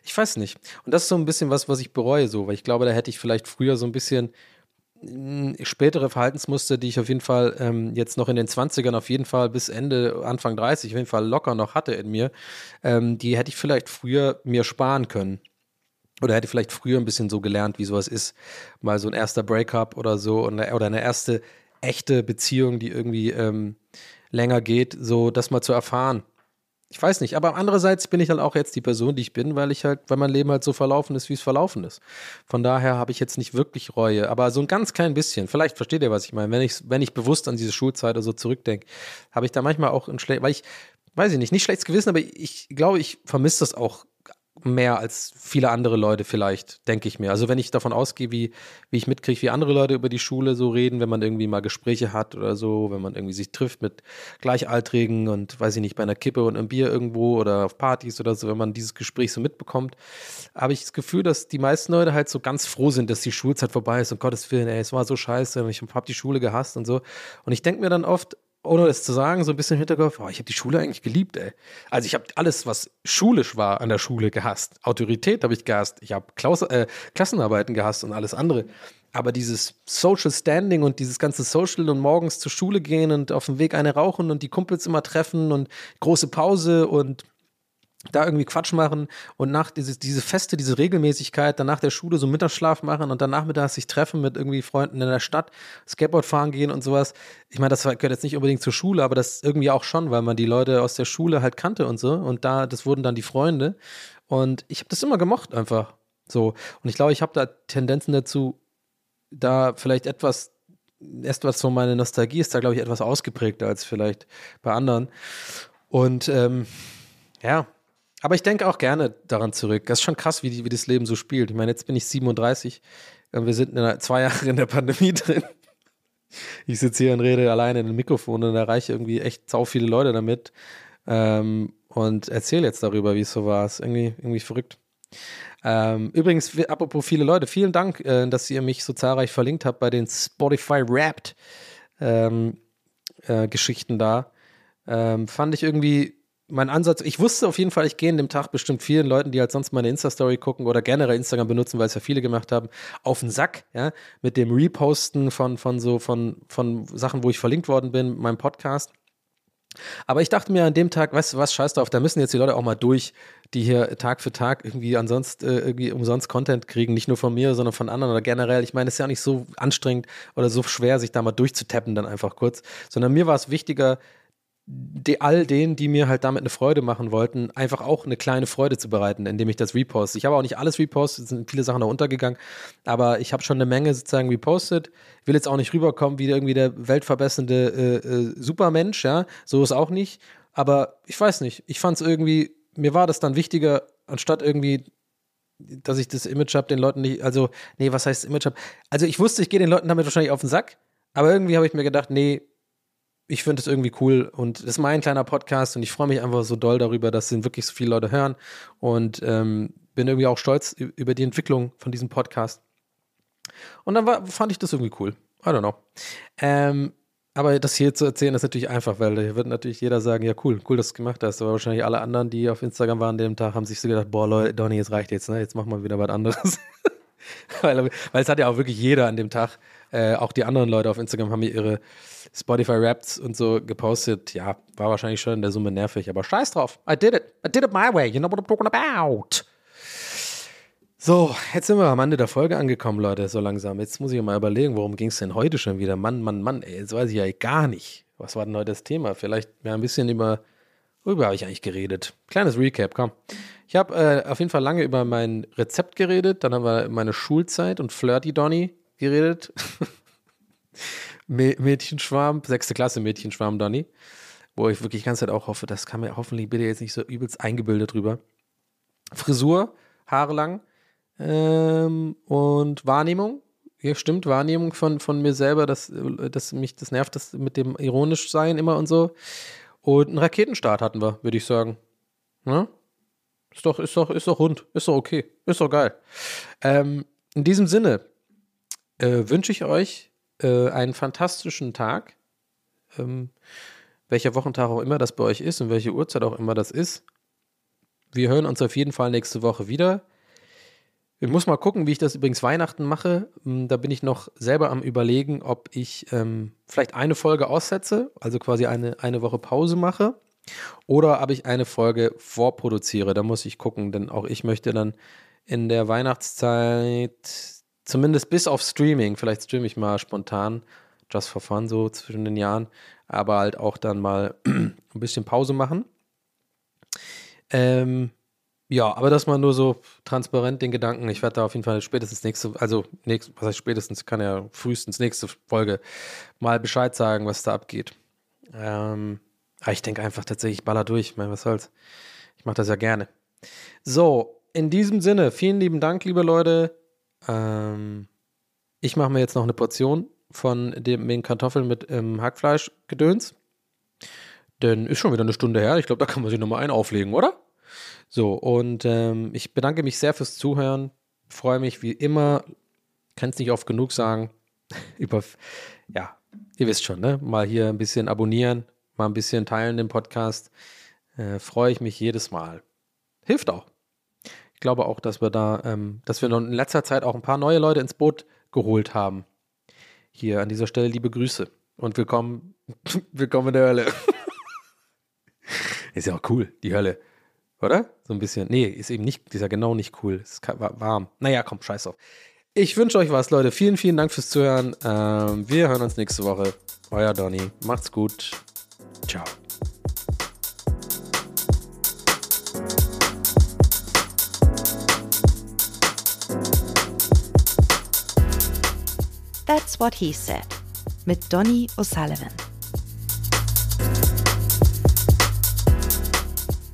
Ich weiß nicht. Und das ist so ein bisschen was, was ich bereue so, weil ich glaube, da hätte ich vielleicht früher so ein bisschen mm, spätere Verhaltensmuster, die ich auf jeden Fall ähm, jetzt noch in den 20ern auf jeden Fall bis Ende, Anfang 30 auf jeden Fall locker noch hatte in mir, ähm, die hätte ich vielleicht früher mir sparen können. Oder hätte vielleicht früher ein bisschen so gelernt, wie sowas ist. Mal so ein erster Breakup oder so oder eine erste echte Beziehung, die irgendwie ähm, länger geht, so das mal zu erfahren. Ich weiß nicht, aber andererseits bin ich halt auch jetzt die Person, die ich bin, weil ich halt, weil mein Leben halt so verlaufen ist, wie es verlaufen ist. Von daher habe ich jetzt nicht wirklich Reue, aber so ein ganz klein bisschen. Vielleicht versteht ihr, was ich meine. Wenn ich, wenn ich bewusst an diese Schulzeit oder so zurückdenke, habe ich da manchmal auch ein schlecht, weil ich, weiß ich nicht, nicht schlechtes Gewissen, aber ich glaube, ich vermisse das auch mehr als viele andere Leute vielleicht, denke ich mir. Also wenn ich davon ausgehe, wie, wie ich mitkriege, wie andere Leute über die Schule so reden, wenn man irgendwie mal Gespräche hat oder so, wenn man irgendwie sich trifft mit Gleichaltrigen und weiß ich nicht, bei einer Kippe und einem Bier irgendwo oder auf Partys oder so, wenn man dieses Gespräch so mitbekommt, habe ich das Gefühl, dass die meisten Leute halt so ganz froh sind, dass die Schulzeit vorbei ist. Um Gottes Willen, ey, es war so scheiße, ich habe die Schule gehasst und so. Und ich denke mir dann oft, ohne das zu sagen, so ein bisschen im Hinterkopf, oh, ich habe die Schule eigentlich geliebt, ey. Also ich habe alles, was schulisch war an der Schule gehasst. Autorität habe ich gehasst. Ich habe äh, Klassenarbeiten gehasst und alles andere. Aber dieses Social Standing und dieses ganze Social und morgens zur Schule gehen und auf dem Weg eine rauchen und die Kumpels immer treffen und große Pause und da irgendwie Quatsch machen und nach diese, diese Feste, diese Regelmäßigkeit, dann nach der Schule so Mittagsschlaf machen und dann nachmittags sich treffen mit irgendwie Freunden in der Stadt, Skateboard fahren gehen und sowas. Ich meine, das gehört jetzt nicht unbedingt zur Schule, aber das irgendwie auch schon, weil man die Leute aus der Schule halt kannte und so. Und da, das wurden dann die Freunde. Und ich habe das immer gemocht einfach so. Und ich glaube, ich habe da Tendenzen dazu, da vielleicht etwas erst was so meine Nostalgie ist da glaube ich etwas ausgeprägter als vielleicht bei anderen. Und ähm, ja, aber ich denke auch gerne daran zurück. Das ist schon krass, wie, die, wie das Leben so spielt. Ich meine, jetzt bin ich 37. Wir sind in einer, zwei Jahre in der Pandemie drin. Ich sitze hier und rede alleine in einem Mikrofon und erreiche irgendwie echt sau viele Leute damit. Ähm, und erzähle jetzt darüber, wie es so war. Ist irgendwie, irgendwie verrückt. Ähm, übrigens, apropos viele Leute, vielen Dank, äh, dass ihr mich so zahlreich verlinkt habt bei den Spotify Wrapped ähm, äh, Geschichten da. Ähm, fand ich irgendwie mein Ansatz, ich wusste auf jeden Fall, ich gehe in dem Tag bestimmt vielen Leuten, die halt sonst meine Insta-Story gucken oder generell Instagram benutzen, weil es ja viele gemacht haben, auf den Sack, ja, mit dem Reposten von, von so, von, von Sachen, wo ich verlinkt worden bin, meinem Podcast. Aber ich dachte mir an dem Tag, weißt du was, scheiß drauf, da müssen jetzt die Leute auch mal durch, die hier Tag für Tag irgendwie ansonsten äh, irgendwie umsonst Content kriegen, nicht nur von mir, sondern von anderen oder generell. Ich meine, es ist ja nicht so anstrengend oder so schwer, sich da mal durchzutappen dann einfach kurz, sondern mir war es wichtiger, die, all denen, die mir halt damit eine Freude machen wollten, einfach auch eine kleine Freude zu bereiten, indem ich das reposte. Ich habe auch nicht alles repostet, es sind viele Sachen da untergegangen, aber ich habe schon eine Menge sozusagen repostet. Will jetzt auch nicht rüberkommen wie irgendwie der weltverbessernde äh, äh, Supermensch, ja, so ist auch nicht. Aber ich weiß nicht, ich fand es irgendwie, mir war das dann wichtiger, anstatt irgendwie dass ich das Image habe, den Leuten nicht, also, nee, was heißt Image habe? Also ich wusste, ich gehe den Leuten damit wahrscheinlich auf den Sack, aber irgendwie habe ich mir gedacht, nee, ich finde es irgendwie cool und das ist mein kleiner Podcast und ich freue mich einfach so doll darüber, dass ihn wirklich so viele Leute hören und ähm, bin irgendwie auch stolz über die Entwicklung von diesem Podcast. Und dann war, fand ich das irgendwie cool. I don't know. Ähm, aber das hier zu erzählen ist natürlich einfach, weil da wird natürlich jeder sagen, ja cool, cool, dass du es gemacht hast. Aber wahrscheinlich alle anderen, die auf Instagram waren an dem Tag, haben sich so gedacht, boah Leute, Donny, jetzt reicht jetzt, ne? Jetzt machen wir wieder was anderes. weil, weil es hat ja auch wirklich jeder an dem Tag, äh, auch die anderen Leute auf Instagram haben ihre Spotify Raps und so gepostet. Ja, war wahrscheinlich schon in der Summe nervig, aber scheiß drauf. I did it. I did it my way. You know what I'm talking about. So, jetzt sind wir am Ende der Folge angekommen, Leute, so langsam. Jetzt muss ich mal überlegen, worum ging es denn heute schon wieder? Mann, Mann, Mann, ey, jetzt weiß ich ja gar nicht. Was war denn heute das Thema? Vielleicht mehr ein bisschen über, worüber habe ich eigentlich geredet? Kleines Recap, komm. Ich habe äh, auf jeden Fall lange über mein Rezept geredet, dann haben wir meine Schulzeit und Flirty Donny geredet. Mädchenschwarm, sechste Klasse Mädchenschwarm Donny, wo ich wirklich die ganze Zeit auch hoffe, das kann mir hoffentlich bitte jetzt nicht so übelst eingebildet drüber. Frisur, Haare lang, ähm, und Wahrnehmung, ja, stimmt, Wahrnehmung von, von mir selber, dass, dass mich das nervt, das mit dem ironisch sein immer und so. Und einen Raketenstart hatten wir, würde ich sagen. Ja? Ist doch, ist doch, ist doch rund, ist doch okay, ist doch geil. Ähm, in diesem Sinne äh, wünsche ich euch äh, einen fantastischen Tag. Ähm, welcher Wochentag auch immer das bei euch ist und welche Uhrzeit auch immer das ist. Wir hören uns auf jeden Fall nächste Woche wieder. Ich muss mal gucken, wie ich das übrigens Weihnachten mache. Hm, da bin ich noch selber am Überlegen, ob ich ähm, vielleicht eine Folge aussetze, also quasi eine, eine Woche Pause mache, oder ob ich eine Folge vorproduziere. Da muss ich gucken, denn auch ich möchte dann in der Weihnachtszeit, zumindest bis auf Streaming, vielleicht streame ich mal spontan, just for fun, so zwischen den Jahren, aber halt auch dann mal ein bisschen Pause machen. Ähm, ja, aber das mal nur so transparent den Gedanken. Ich werde da auf jeden Fall spätestens nächste, also nächst, was heißt spätestens, kann ja frühestens nächste Folge mal Bescheid sagen, was da abgeht. Ähm, aber ich denke einfach tatsächlich, ich baller durch. Ich meine, was soll's? Ich mache das ja gerne. So, in diesem Sinne, vielen lieben Dank, liebe Leute. Ähm, ich mache mir jetzt noch eine Portion von dem, den Kartoffeln mit ähm, Hackfleisch-Gedöns. Denn ist schon wieder eine Stunde her. Ich glaube, da kann man sich nochmal einen auflegen, oder? So, und ähm, ich bedanke mich sehr fürs Zuhören. Freue mich wie immer, kann es nicht oft genug sagen, über, ja, ihr wisst schon, ne? Mal hier ein bisschen abonnieren, mal ein bisschen teilen den Podcast. Äh, freue ich mich jedes Mal. Hilft auch. Ich glaube auch, dass wir da, ähm, dass wir in letzter Zeit auch ein paar neue Leute ins Boot geholt haben. Hier an dieser Stelle liebe Grüße und willkommen, willkommen in der Hölle. Ist ja auch cool, die Hölle. Oder? So ein bisschen. Nee, ist eben nicht, ist ja genau nicht cool. Ist warm. Naja, komm, scheiß auf. Ich wünsche euch was, Leute. Vielen, vielen Dank fürs Zuhören. Ähm, wir hören uns nächste Woche. Euer Donny. Macht's gut. Ciao. That's what he said. Mit Donny O'Sullivan.